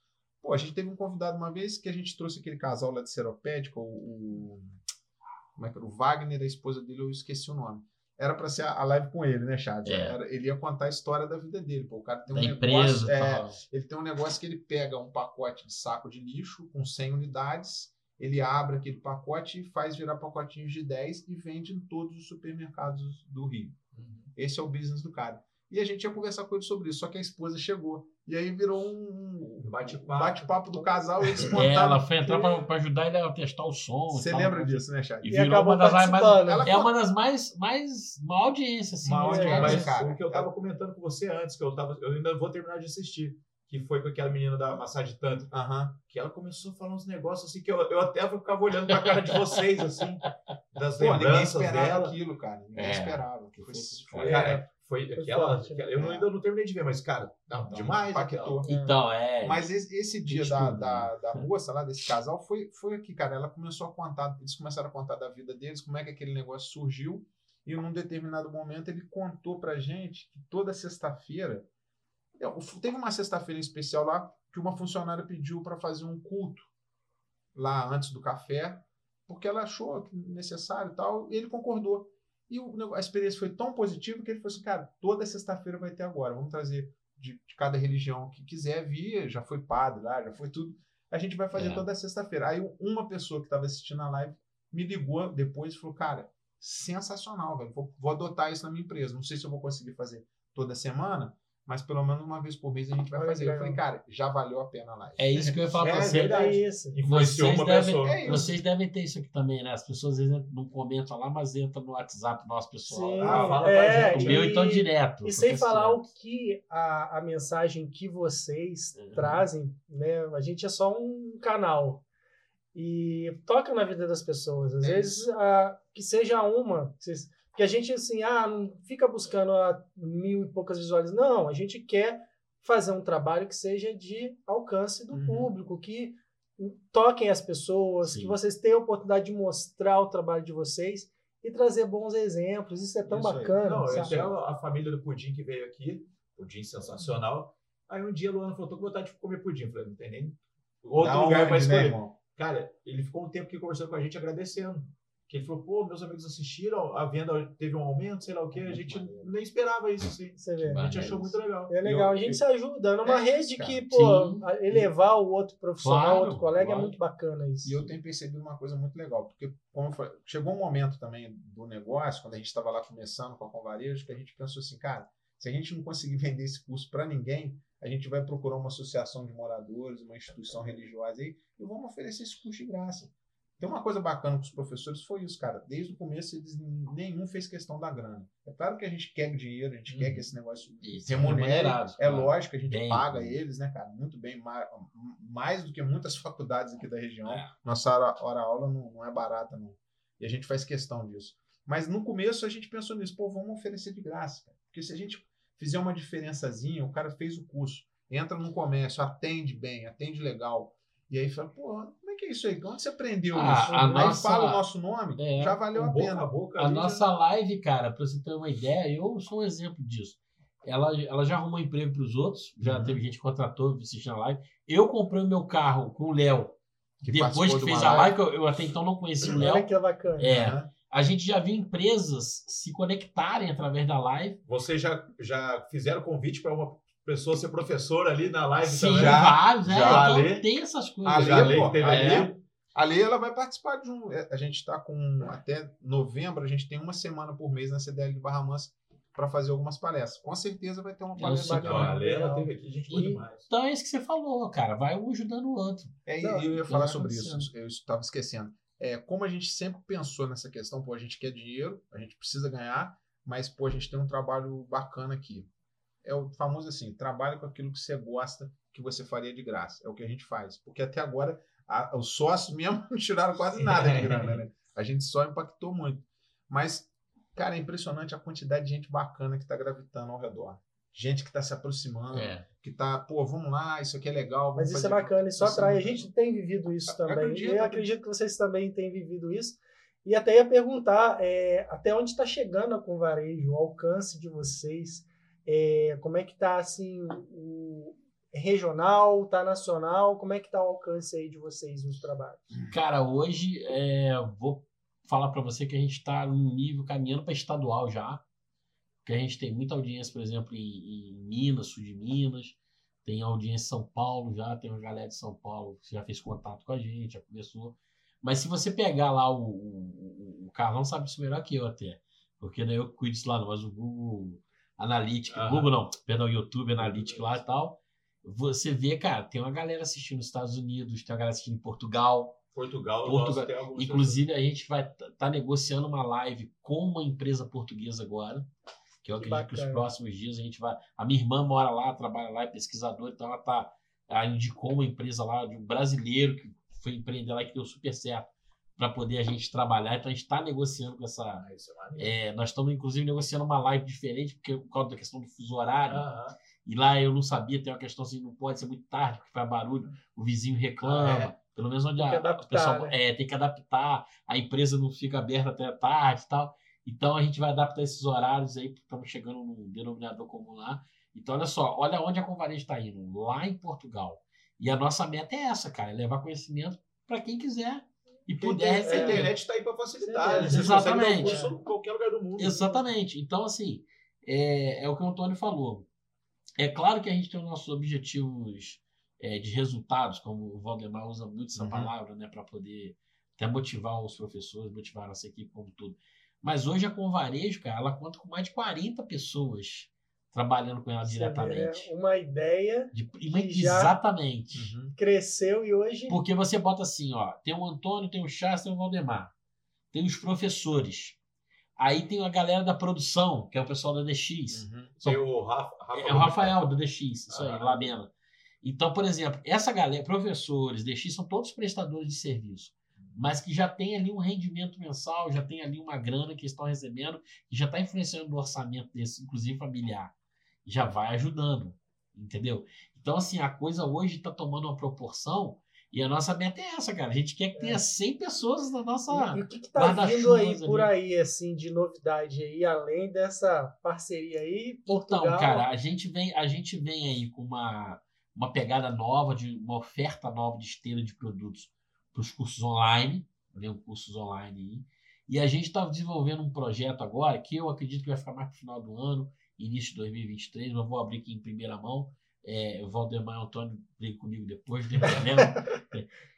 Pô, a gente teve um convidado uma vez que a gente trouxe aquele casal lá de Seropédica, o, o... Como é que era? O Wagner, a esposa dele, eu esqueci o nome. Era para ser a live com ele, né, Chad? É. Era- ele ia contar a história da vida dele. Pô, o cara tem um da negócio... empresa. é, ele tem um negócio que ele pega um pacote de saco de lixo com 100 unidades, ele abre aquele pacote e faz virar pacotinhos de 10 e vende em todos os supermercados do Rio. Esse é o business do cara. E a gente ia conversar com ele sobre isso, só que a esposa chegou. E aí virou um bate-papo. bate-papo do casal e eles É, contaram. ela foi entrar pra, pra ajudar ele a testar o som. Você tal. lembra disso, né, Chad? E E virou uma das mais. Ela É uma das mais, mais maior audiência, assim. Uma né? É, mas cara. o que eu tava comentando com você antes, que eu, tava, eu ainda vou terminar de assistir, que foi com aquela menina da massagem tântrica, Aham. que ela começou a falar uns negócios assim, que eu, eu até ficava olhando pra cara de vocês, assim, das Pô, ninguém lembranças esperava dela. aquilo, cara. Ninguém É. esperava. Foi, Foi- foi- Cara, foi Foi aquela, forte, aquela- né? eu não- ainda não terminei de ver, mas, cara, não, Não, demais. impactou. aquela. Então, é. Mas esse, esse dia Tem da, estudo, da, da moça lá, desse casal, foi, foi aqui, cara. Ela começou a contar, eles começaram a contar da vida deles, como é que aquele negócio surgiu. E num determinado momento ele contou pra gente que toda sexta-feira. eu- Teve uma sexta-feira em especial lá que uma funcionária pediu para fazer um culto lá antes do café, porque ela achou necessário e tal, e ele concordou. E o a experiência foi tão positiva que ele falou assim, cara, toda sexta-feira vai ter agora. Vamos trazer de, de cada religião que quiser vir, já foi padre lá, já foi tudo. A gente vai fazer É. toda sexta-feira. Aí uma pessoa que estava assistindo a live me ligou depois e falou, cara, sensacional, velho. Vou, vou adotar isso na minha empresa. Não sei se eu vou conseguir fazer toda semana, mas pelo menos uma vez por mês a gente vai fazer. Eu falei, cara, já valeu a pena a live. É isso que eu ia falar É pra você. verdade. É isso. Influenciou Vocês uma devem, pessoa. É isso. vocês devem ter isso aqui também, né? As pessoas às vezes não comentam lá, mas entram no WhatsApp nosso pessoal. Sim, Ah, fala pra é, O gente. meu e- então direto. E sem falar o que a, a mensagem que vocês Uhum. trazem, né? A gente é só um canal e toca na vida das pessoas. Às É vezes a- que seja uma, que vocês- que a gente assim, ah, não fica buscando a mil e poucas visualizações. Não, a gente quer fazer um trabalho que seja de alcance do Uhum. público, que toquem as pessoas, Sim. que vocês tenham a oportunidade de mostrar o trabalho de vocês e trazer bons exemplos. Isso é tão Isso aí. bacana. Não, sabe? até a a família do Pudim que veio aqui, Pudim sensacional. Aí um dia a Luana falou, tô com vontade de comer pudim. Eu falei, não tem nem outro lugar pra né, escolher. Cara, ele ficou um tempo aqui conversando com a gente, agradecendo. Que ele falou, pô, meus amigos assistiram, a venda teve um aumento, sei lá o quê. A gente nem esperava isso, assim. Você vê. A gente achou muito legal. É legal, eu- a gente eu- se ajuda numa É rede isso, cara. que, pô, Sim. elevar o outro profissional, Claro, outro colega é claro. muito bacana isso. E eu tenho percebido uma coisa muito legal, porque falei, chegou um momento também do negócio, quando a gente estava lá começando com a Convarejo, que a gente pensou assim, cara, se a gente não conseguir vender esse curso para ninguém, a gente vai procurar uma associação de moradores, uma instituição religiosa aí, e vamos oferecer esse curso de graça. Tem uma coisa bacana com os professores, foi isso, cara. Desde o começo, eles, nenhum fez questão da grana. É claro que a gente quer dinheiro, a gente quer Uhum. que esse negócio Isso, remunere. É lógico a gente Bem, paga bem. eles, né, cara? Muito bem, ma- mais do que muitas faculdades aqui da região. É. Nossa hora, hora aula não, não é barata, não. E a gente faz questão disso. Mas no começo a gente pensou nisso, pô, vamos oferecer de graça, cara. Porque se a gente fizer uma diferençazinha, o cara fez o curso, entra no comércio, atende bem, atende legal. E aí fala, pô, como é que é isso aí? Onde você aprendeu Ah, isso? a aí nossa- fala o nosso nome, É, já valeu a boca pena. a boca A ali nossa live, cara, pra você ter uma ideia, eu sou um exemplo disso. Ela, ela já arrumou emprego pros outros, já Uhum. teve gente que contratou, assistindo a live. Eu comprei o meu carro com o Léo. Que Depois que de fez a live, que eu, eu até então não conhecia o Olha Léo. que bacana. É, Aham. a gente já viu empresas se conectarem através da live. Vocês já, já fizeram convite para uma pessoa ser professora ali na live Sim, também? já, vários, né? já, Então Ale. tem essas coisas. A Já Lê, pô, teve a ali. Lê- A Lei ela vai participar de um. é, A gente está com até novembro, a gente tem uma semana por mês na CDL de Barra Mansa para fazer algumas palestras. Com certeza vai ter uma palestra bacana. a Lê, ela teve aqui, gente boa E- demais. Então é isso que você falou, cara. Vai um ajudando o outro. É, Não, eu ia falar sobre isso, eu estava esquecendo. É, como a gente sempre pensou nessa questão, pô, a gente quer dinheiro, a gente precisa ganhar, mas pô, a gente tem um trabalho bacana aqui. É o famoso assim, trabalhe com aquilo que você gosta, que você faria de graça. É o que a gente faz. Porque até agora a- os sócios mesmo não tiraram quase nada de grana, né? A gente só impactou muito. Mas, cara, é impressionante a quantidade de gente bacana que está gravitando ao redor. Gente que está se aproximando, É. que tá, pô, vamos lá, isso aqui é legal. Vamos Mas isso é bacana, isso atrai. A gente tem vivido isso Eu também. acredito, eu acredito que vocês também têm vivido isso. E até ia perguntar é, até onde está chegando a Convarejo, o alcance de vocês, é, como é que está assim, o regional, tá nacional, como é que está o alcance aí de vocês nos trabalhos? Cara, hoje é, vou falar para você que a gente está num nível caminhando para estadual já. Porque a gente tem muita audiência, por exemplo, em, em Minas, sul de Minas. Tem audiência em São Paulo já, tem uma galera de São Paulo que já fez contato com a gente, já começou. Mas se você pegar lá o, o, o Carlão sabe isso melhor que eu até. Porque não é eu que cuido disso lá, mas o Google Analytics, Aham. Google não, perdão, YouTube Analytics lá e tal. Você vê, cara, tem uma galera assistindo nos Estados Unidos, tem uma galera assistindo em Portugal. Portugal, Portugal. nossa, Inclusive, a gente vai estar tá negociando uma live com uma empresa portuguesa agora. Que eu Que acredito que os bacana. próximos dias a gente vai. A minha irmã mora lá, trabalha lá, é pesquisadora, então ela tá. Ela indicou uma empresa lá de um brasileiro que foi empreender lá e que deu super certo para poder a gente trabalhar. Então a gente está negociando com essa. Ah, é é, nós estamos, inclusive, negociando uma live diferente, porque por causa da questão do fuso horário. E lá eu não sabia, tem uma questão assim, não pode ser muito tarde, porque faz barulho, o vizinho reclama. É. Pelo menos onde Tem que a, adaptar, o pessoal né? é, tem que adaptar, a empresa não fica aberta até tarde e tal. Então a gente vai adaptar esses horários aí, porque estamos chegando num denominador comum lá. Então, olha só, olha onde a Convarejo está indo, lá em Portugal. E a nossa meta é essa, cara, é levar conhecimento para quem quiser e puder tem- A internet está aí para facilitar. Certeza. né? Um Exatamente. curso em qualquer lugar do mundo. Exatamente. Então, assim, é, é o que o Antônio falou. É claro que a gente tem os nossos objetivos é, de resultados, como o Valdemar usa muito essa Uhum. palavra, né, para poder até motivar os professores, motivar a nossa equipe como tudo. Mas hoje a Convarejo, cara, ela conta com mais de 40 pessoas trabalhando com ela Você diretamente. vê, Uma ideia De- Exatamente. Uhum. cresceu e hoje Porque você bota assim, ó, tem o Antônio, tem o Chas, tem o Valdemar. Tem os professores. Aí tem a galera da produção, que é o pessoal da DX. Uhum. Tem o Rafa. Rafa É o Rafael do DX, isso aí, Ah. Lamena. Então, por exemplo, essa galera, professores, DX, são todos prestadores de serviço, mas que já tem ali um rendimento mensal, já tem ali uma grana que estão recebendo, que já está influenciando no orçamento desse, inclusive familiar. Já vai ajudando, entendeu? Então, assim, a coisa hoje está tomando uma proporção e a nossa meta é essa, cara. A gente quer que tenha 100 pessoas na nossa. E o que, que tá guarda-chuvas vindo aí ali. por aí, assim, de novidade aí, além dessa parceria aí, Portugal? Então, cara, a gente vem, a gente vem aí com uma, uma pegada nova, de uma oferta nova de esteira de produtos para os cursos online, vem cursos online aí. E a gente está desenvolvendo um projeto agora que eu acredito que vai ficar mais para o final do ano, início de 2023, mas vou abrir aqui em primeira mão. É, o Valdemar e o Antônio brigam comigo depois, não tem problema.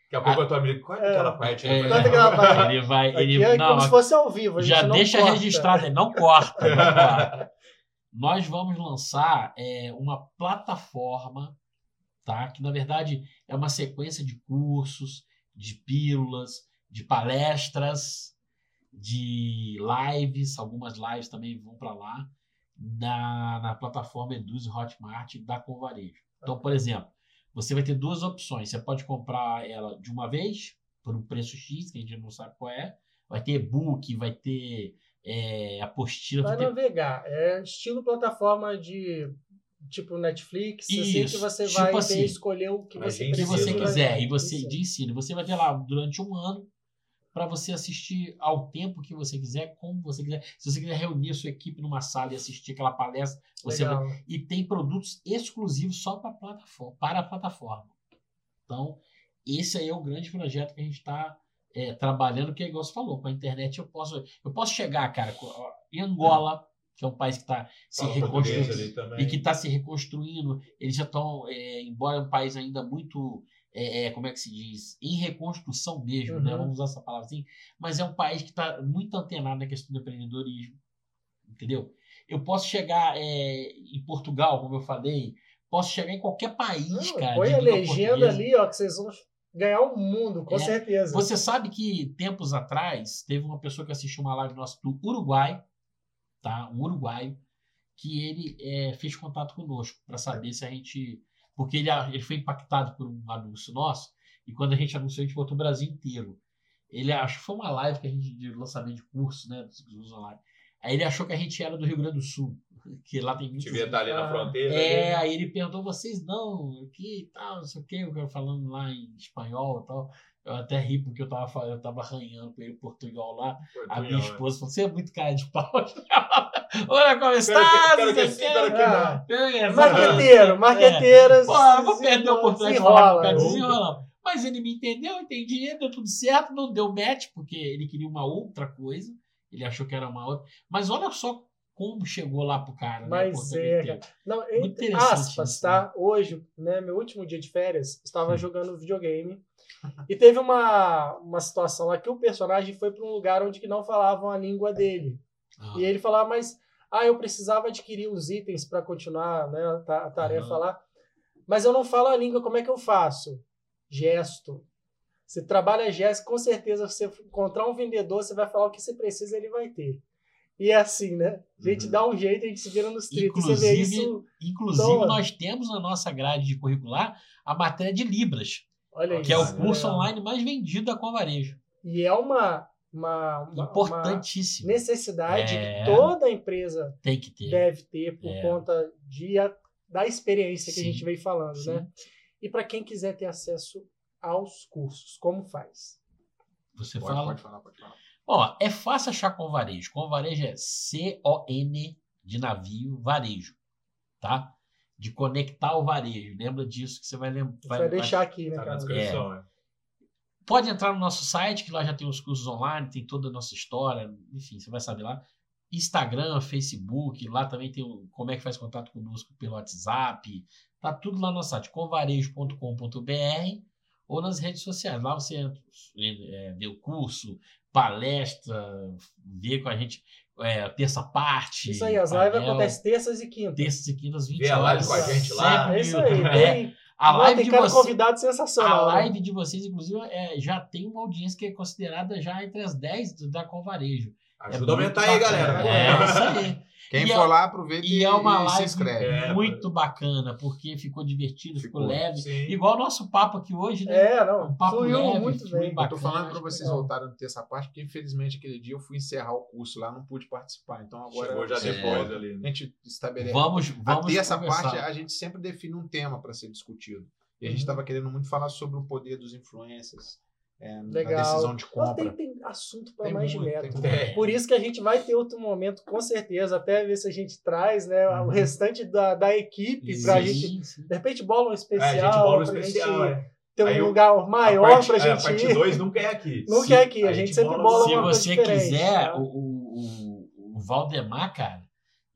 Daqui a pouco a tua amiga. Qual é aquela parte? É, né? Corta aquela parte. ele vai. Ele, é não, como se fosse ao vivo, a gente já não deixa corta. registrado, não corta, não corta. Nós vamos lançar é, uma plataforma, tá? Que na verdade é uma sequência de cursos, de pílulas, de palestras, de lives, algumas lives também vão para lá, na, na plataforma Eduz Hotmart da Convarejo. Então, por exemplo, você vai ter duas opções. Você pode comprar ela de uma vez, por um preço X, que a gente não sabe qual é. Vai ter e-book, vai ter é, apostila. Vai ter... navegar. É estilo plataforma de tipo Netflix, assim que Isso, você tipo vai ter assim, escolher o que você que você quiser e você de ensino. Você vai ter lá durante um ano para você assistir ao tempo que você quiser, como você quiser. Se você quiser reunir a sua equipe numa sala e assistir aquela palestra, você vai... E tem produtos exclusivos só para plataforma, para a plataforma. Então, esse aí é o grande projeto que a gente está trabalhando, que é igual você falou, com a internet eu posso eu posso chegar, cara, em Angola, que é um país que está se reconstruindo ali também. e que está se reconstruindo. Eles já estão, é, embora é um país ainda muito, é, é, como é que se diz, em reconstrução mesmo, né? Uhum. Vamos usar essa palavra assim. Mas é um país que está muito antenado na questão do empreendedorismo, entendeu? Eu posso chegar é, em Portugal, como eu falei, posso chegar em qualquer país, Não, cara. põe a legenda portuguesa. ali, ó, que vocês vão ganhar o mundo, com É. certeza. Você sabe que tempos atrás teve uma pessoa que assistiu uma live nossa do Uruguai, tá? Um uruguaio, que ele é, fez contato conosco para saber se a gente. Porque ele, ele foi impactado por um anúncio nosso, e quando a gente anunciou, a gente botou o Brasil inteiro. Ele acho que foi uma live que a gente de lançamento de curso, né? Dos cursos online. Aí ele achou que a gente era do Rio Grande do Sul, que lá tem muitos. Devia estar ali na fronteira. É, ali. aí ele perguntou, vocês não, aqui e tal, não sei o que, eu falando lá em espanhol e tal. Eu até ri porque eu tava, fa- eu tava arranhando com ele em portunhol lá. A minha é. esposa falou, você é muito cara de pau. Olha como está, que- quero não que sei o sim, quê. quero que Ah, É, Marqueteiro, marqueteiras. Pô, vou perder a oportunidade de falar com o desenrola. Mas ele me entendeu, entendi, deu tudo certo, não deu match, porque ele queria uma outra coisa. Ele achou que era uma outra. Mas olha só como chegou lá pro cara, né? Mas Porto é, Alegre. Não, entre interessante aspas, isso, tá? Hoje, né, meu último dia de férias, estava Sim. jogando videogame. E teve uma, uma situação lá que o personagem foi para um lugar onde que não falavam a língua dele. Ah, E ele falava, mas ah, eu precisava adquirir os itens para continuar né, a, ta- a tarefa lá. Mas eu não falo a língua, como é que eu faço? Gesto. Você trabalha gesto, com certeza você encontrar um vendedor, você vai falar o que você precisa, ele vai ter. E é assim, né? A gente Uhum. dá um jeito, a gente se vira nos 30. Você vê Inclusive- isso. Inclusive, Então, nós temos na nossa grade de curricular a matéria de Libras, Olha que é isso, o curso legal. online mais vendido da Convarejo. E é uma, uma, uma- uma necessidade É. que toda empresa Tem que ter. deve ter por É. conta de, da experiência que Sim. a gente vem falando, Sim. né? E para quem quiser ter acesso aos cursos, como faz? Você Pode, fala. pode falar, pode falar. Ó, é fácil achar com varejo. Com varejo é C-O-N de navio, varejo. Tá? De conectar o varejo. Lembra disso que você vai lembrar. Você vai deixar aqui, né, Tá na descrição, é. Pode entrar no nosso site, que lá já tem os cursos online, tem toda a nossa história, enfim, você vai saber lá. Instagram, Facebook, lá também tem o, como é que faz contato conosco pelo WhatsApp. Tá tudo lá no nosso site, convarejo.com.br ou nas redes sociais. Lá você entra, é, vê o curso, palestra, vê com a gente é, terça parte. Isso aí, as lives acontecem terças e quintas. Terças e quintas, 20 Vê a live horas. com a gente lá. sempre É isso aí. YouTube. Tem, A live tem de cada você, convidado a sensacional. né? live de vocês, inclusive, é, já tem uma audiência que é considerada já entre as 10 do- da Convarejo. Ajuda a É muito aumentar aí, bacana. galera. É, isso aí. Quem E for é- lá, aproveita E e, é uma e se live inscreve. É, muito bacana, porque ficou divertido, ficou, Ficou. leve. Sim. Igual o nosso papo aqui hoje, né? É, não. Um papo fluiu leve, muito bem. Eu tô bacana, falando para vocês legal. voltarem no terça parte, porque infelizmente aquele dia eu fui encerrar o curso lá, não pude participar. Então agora Chegou já É. depois ali. a né? gente estabelece. Vamos, A vamos terça conversar. parte a gente sempre define um tema para ser discutido. E a gente Uhum. estava querendo muito falar sobre o poder dos influencers é, Legal. decisão de compra. tem, tem assunto para mais de muito, metro. tem muito. Por isso que a gente vai ter outro momento, com certeza, até ver se a gente traz né, o Uhum. restante da, da equipe para a Sim, gente, sim. de repente, bola um É, especial, gente, bola pra especial, gente é. ter um eu- lugar maior a parte, para é, a a gente parte ir. 2 nunca é aqui. Não Se- quer aqui, a, a gente, gente sempre bola- bola Se você quiser, o, o, o, o Valdemar, cara,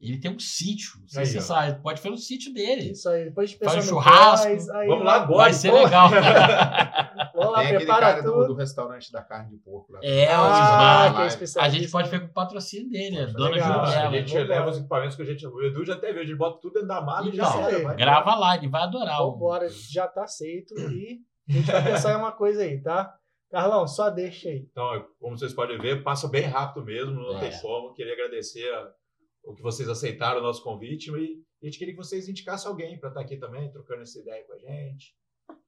ele tem um sítio. Aí, você sabe, pode fazer no sítio dele. Isso aí, depois a gente Faz pensa no churrasco. aí Vamos lá agora, Vai ser então. legal. Vamos lá, Tem prepara cara do, tudo. do restaurante da carne de porco lá. É, o ah, Ismar. que é A especialista. A gente pode ver com o patrocínio dele, a dona Legal. A Jurubela. gente leva os equipamentos que a gente. O Edu já teve, a gente bota tudo dentro da mala e já Então, era, vai. grava lá, ele vai adorar. o- Vambora, já tá aceito e a gente vai pensar em uma coisa aí, tá? Carlão, só deixa aí. Então, como vocês podem ver, passa bem rápido mesmo, não É. tem como. Queria agradecer a- o que vocês aceitaram o nosso convite e a gente queria que vocês indicassem alguém para estar aqui também, trocando essa ideia com a gente.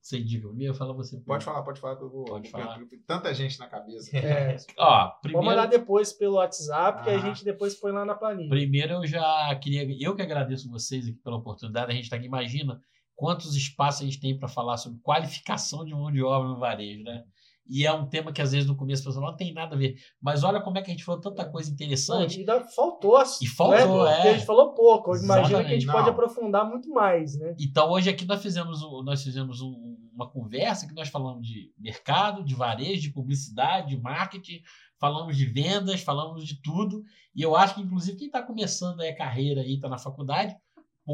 Você indica o meu, fala você. Pode falar, pode falar que eu vou. Pode falar. Tem tanta gente na cabeça. É, Ó, Vou primeiro, mandar depois pelo WhatsApp, que a Ah. gente depois põe lá na planilha. primeiro eu já queria. Eu que agradeço vocês aqui pela oportunidade. A gente está aqui. Imagina quantos espaços a gente tem para falar sobre qualificação de mão de obra no varejo, né? E é um tema que às vezes no começo a pessoa não tem nada a ver. Mas olha como é que a gente falou tanta coisa interessante. E ainda faltou. E faltou, né? Porque é. a gente falou pouco. Eu imagino que a gente Exatamente, pode não. aprofundar muito mais, né? Então, hoje aqui nós fizemos, nós fizemos um- uma conversa que nós falamos de mercado, de varejo, de publicidade, de marketing, falamos de vendas, falamos de tudo. E eu acho que, inclusive, quem está começando aí a carreira aí, está na faculdade,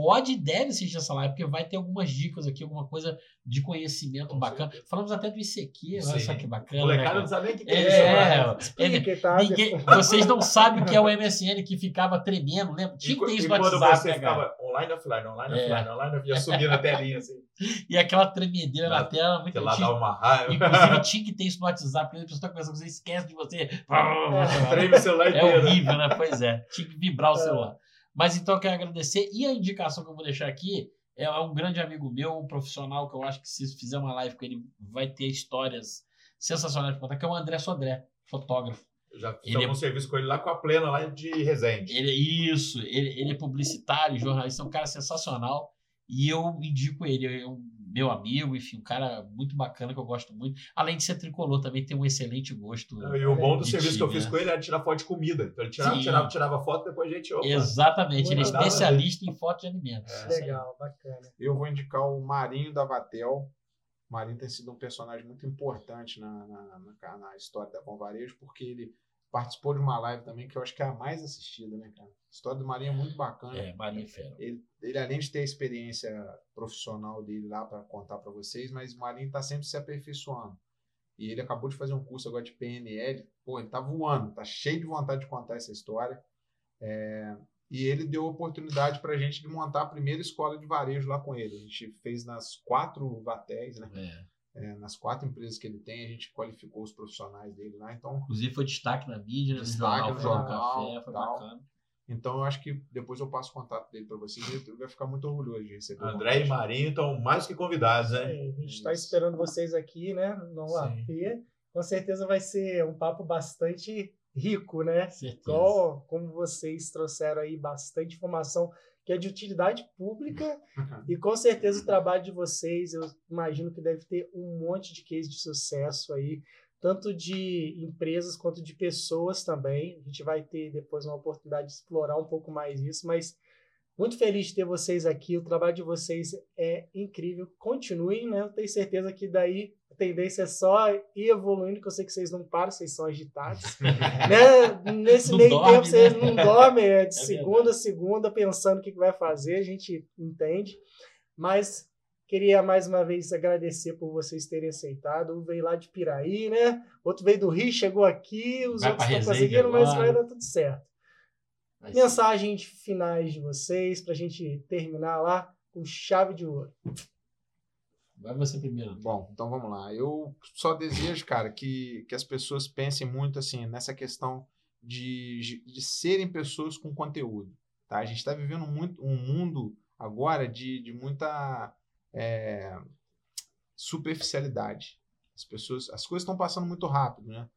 pode e deve assistir essa live, porque vai ter algumas dicas aqui, alguma coisa de conhecimento Com bacana. certeza. Falamos até do ICQ, olha só que bacana. O né, molecada cara? não sabe nem o que É, é isso. né? é, Explique, tá? Ninguém, vocês não sabem o que é o MSN que ficava tremendo, lembra? Tinha que ter isso no quando WhatsApp, você né, ficava online, offline, online, É. offline, online, ia subindo a telinha assim. E aquela tremedeira na tela, muito lá, tinha- dava uma raiva. Inclusive, tinha que ter isso no WhatsApp, quando a pessoa está conversando com você, esquece de você. Treme o celular É inteiro. horrível, né? Pois é. Tinha que vibrar o É. celular. Mas então eu quero agradecer. E a indicação que eu vou deixar aqui é um grande amigo meu, um profissional que eu acho que se fizer uma live com ele, vai ter histórias sensacionais para contar, que é o André Sodré, fotógrafo. Eu já fiz Ele é- serviço com ele lá com a plena, lá de Resende. Ele é isso, ele, ele é publicitário, jornalista, é um cara sensacional. E eu indico ele, é um meu amigo, enfim, um cara muito bacana que eu gosto muito. Além de ser tricolor, também tem um excelente gosto. E o bom do serviço que eu time, fiz né? com ele era tirar foto de comida. Então ele tirava, Sim. tirava, tirava foto, depois a gente. Opa, Exatamente, ele é especialista em foto de alimentos. É. Legal, bacana. Eu vou indicar o Marinho da Vatel. O Marinho tem sido um personagem muito importante na, na, na- na história da Bom Varejo, porque ele participou de uma live também que eu acho que é a mais assistida, né, cara? A história do Marinho é muito bacana. É, Maria Fera. Ele, ele, além de ter a experiência profissional dele lá para contar para vocês, mas o Marinho está sempre se aperfeiçoando. E ele acabou de fazer um curso agora de PNL. Pô, ele tá voando, tá cheio de vontade de contar essa história. É, e ele deu oportunidade para a gente de montar a primeira escola de varejo lá com ele. A gente fez nas quatro vatéis, né? É. É, nas quatro empresas que ele tem, a gente qualificou os profissionais dele lá. Então, Inclusive foi destaque na mídia, né, no Destaque jornal, no Fora do jornal, Café, foi tal. bacana. então eu acho que depois eu passo o contato dele para vocês. Ele vai ficar muito orgulhoso de receber. o André e. Marinho estão mais que convidados, né? É, a gente está esperando vocês aqui, né? No Sim. AP. Com certeza vai ser um papo bastante rico, né? Certeza. Igual como vocês trouxeram aí bastante informação que é de utilidade pública e com certeza o trabalho de vocês, eu imagino que deve ter um monte de case de sucesso aí, tanto de empresas quanto de pessoas também. A gente vai ter depois uma oportunidade de explorar um pouco mais isso, mas muito feliz de ter vocês aqui. O trabalho de vocês é incrível. Continuem, né? Eu tenho certeza que daí a tendência é só ir evoluindo, que eu sei que vocês não param, vocês são agitados. né? Nesse Não meio dorme, tempo, vocês né? não dormem, é de É segunda a segunda, pensando o que vai fazer, a gente entende. Mas queria mais uma vez agradecer por vocês terem aceitado. Um veio lá de Piraí, né? Outro veio do Rio, chegou aqui, os Vai outros estão conseguindo, mas vai dar tudo certo. Ser. Mensagens finais de vocês, para a gente terminar lá com chave de ouro. Vai você primeiro. Bom, então vamos lá. Eu só desejo, cara, que, que as pessoas pensem muito assim nessa questão de, de serem pessoas com conteúdo. Tá? A gente está vivendo muito, um mundo agora de, de muita é, superficialidade. As pessoas, as coisas estão passando muito rápido, né?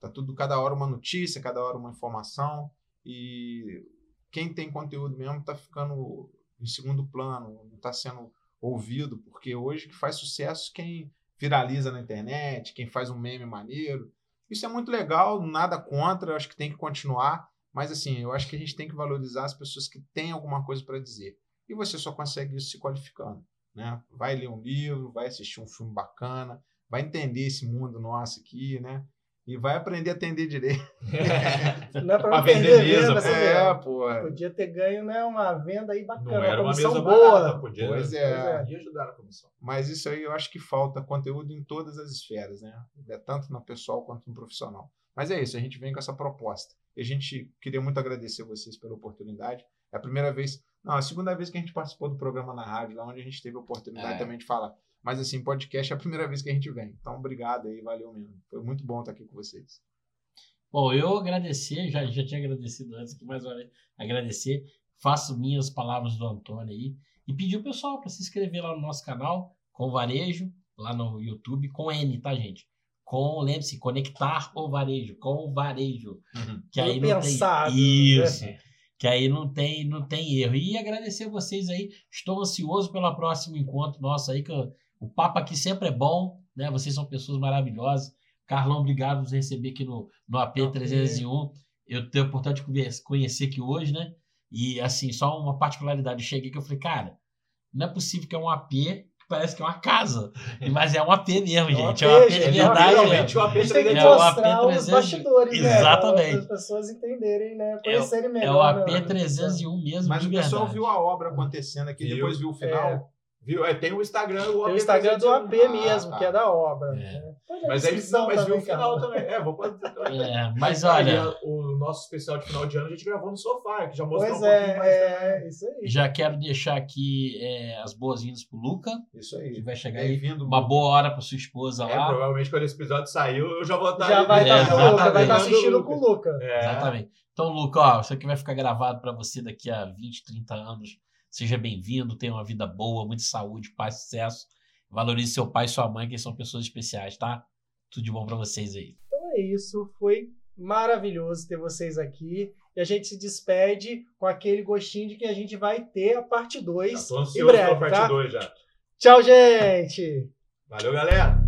Tá tudo cada hora uma notícia, cada hora uma informação e quem tem conteúdo mesmo tá ficando em segundo plano, não está sendo ouvido, porque hoje que faz sucesso quem viraliza na internet, quem faz um meme maneiro. Isso é muito legal, nada contra, acho que tem que continuar, mas assim, eu acho que a gente tem que valorizar as pessoas que têm alguma coisa para dizer. E você só consegue isso se qualificando, né? Vai ler um livro, vai assistir um filme bacana, vai entender esse mundo nosso aqui, né? E vai aprender a atender direito. Não é para Pra não vender perder mesa, venda, você É, vê. pô. Podia ter ganho né, uma venda aí bacana, Não era uma comissão mesa boa. barata, podia. Pois é. Pois Ia ajudar na comissão. Mas isso aí eu acho que falta conteúdo em todas as esferas, né? É tanto no pessoal quanto no profissional. Mas é isso, a gente vem com essa proposta. E a gente queria muito agradecer vocês pela oportunidade. É a primeira vez, não, a segunda vez que a gente participou do programa na rádio, lá onde a gente teve a oportunidade É. também de falar. Mas assim, podcast é a primeira vez que a gente vem. Então, obrigado aí, valeu mesmo. Foi muito bom estar aqui com vocês. Bom, eu agradecer, já, já tinha agradecido antes aqui, mais uma vez, agradecer. Faço minhas palavras do Antônio aí e pedir o pessoal para se inscrever lá no nosso canal, com varejo, lá no YouTube, com N, tá, gente? Com, lembre-se, conectar o varejo, com o varejo. Que aí não Pensado, tem. Isso. Que aí não tem, não tem erro. E agradecer vocês aí. Estou ansioso pelo próximo encontro nosso aí, que eu- o papo aqui sempre é bom, né? Vocês são pessoas maravilhosas. Carlão, obrigado por nos receber aqui no, no AP 301. Eu tenho a oportunidade de conhecer aqui hoje, né? E assim, só uma particularidade. Eu cheguei que eu falei, cara, não é possível que é um AP que parece que é uma casa. Mas é um AP mesmo, É um gente. AP, É um AP de gente, verdade. Realmente mesmo. o A gente tem que É o mostrar AP os 300. bastidores, né? Exatamente. Para as pessoas entenderem, né? É Conhecerem É melhor. o AP né? 301 mesmo. Mas de o pessoal verdade. viu a obra acontecendo aqui, depois viu o final. Viu? É, tem o Instagram, o Tem o Instagram do AP Ah, mesmo, tá. que é da obra. É. né? Mas aí não, mas viu o final também. É, vou. É, mas olha, o nosso especial de final de ano a gente gravou no sofá, que já mostrou Pois um pouquinho mais é, é, isso aí. já quero deixar aqui é, as boas-vindas pro Luca, Isso que aí. vai chegar aí. Uma boa hora pra sua esposa É, lá. provavelmente quando esse episódio saiu, eu já vou estar Já vai É, estar com o Luca, vai estar assistindo com o Luca. É. Exatamente. Então, Luca, ó, isso aqui vai ficar gravado para você daqui a 20, 30 anos. Seja bem-vindo, tenha uma vida boa, muita saúde, paz, sucesso. Valorize seu pai e sua mãe, que são pessoas especiais, tá? Tudo de bom para vocês aí. Então é isso, foi maravilhoso ter vocês aqui. E a gente se despede com aquele gostinho de que a gente vai ter a parte 2 Já tô em breve, parte tá? 2 já. Tchau, gente! Valeu, galera!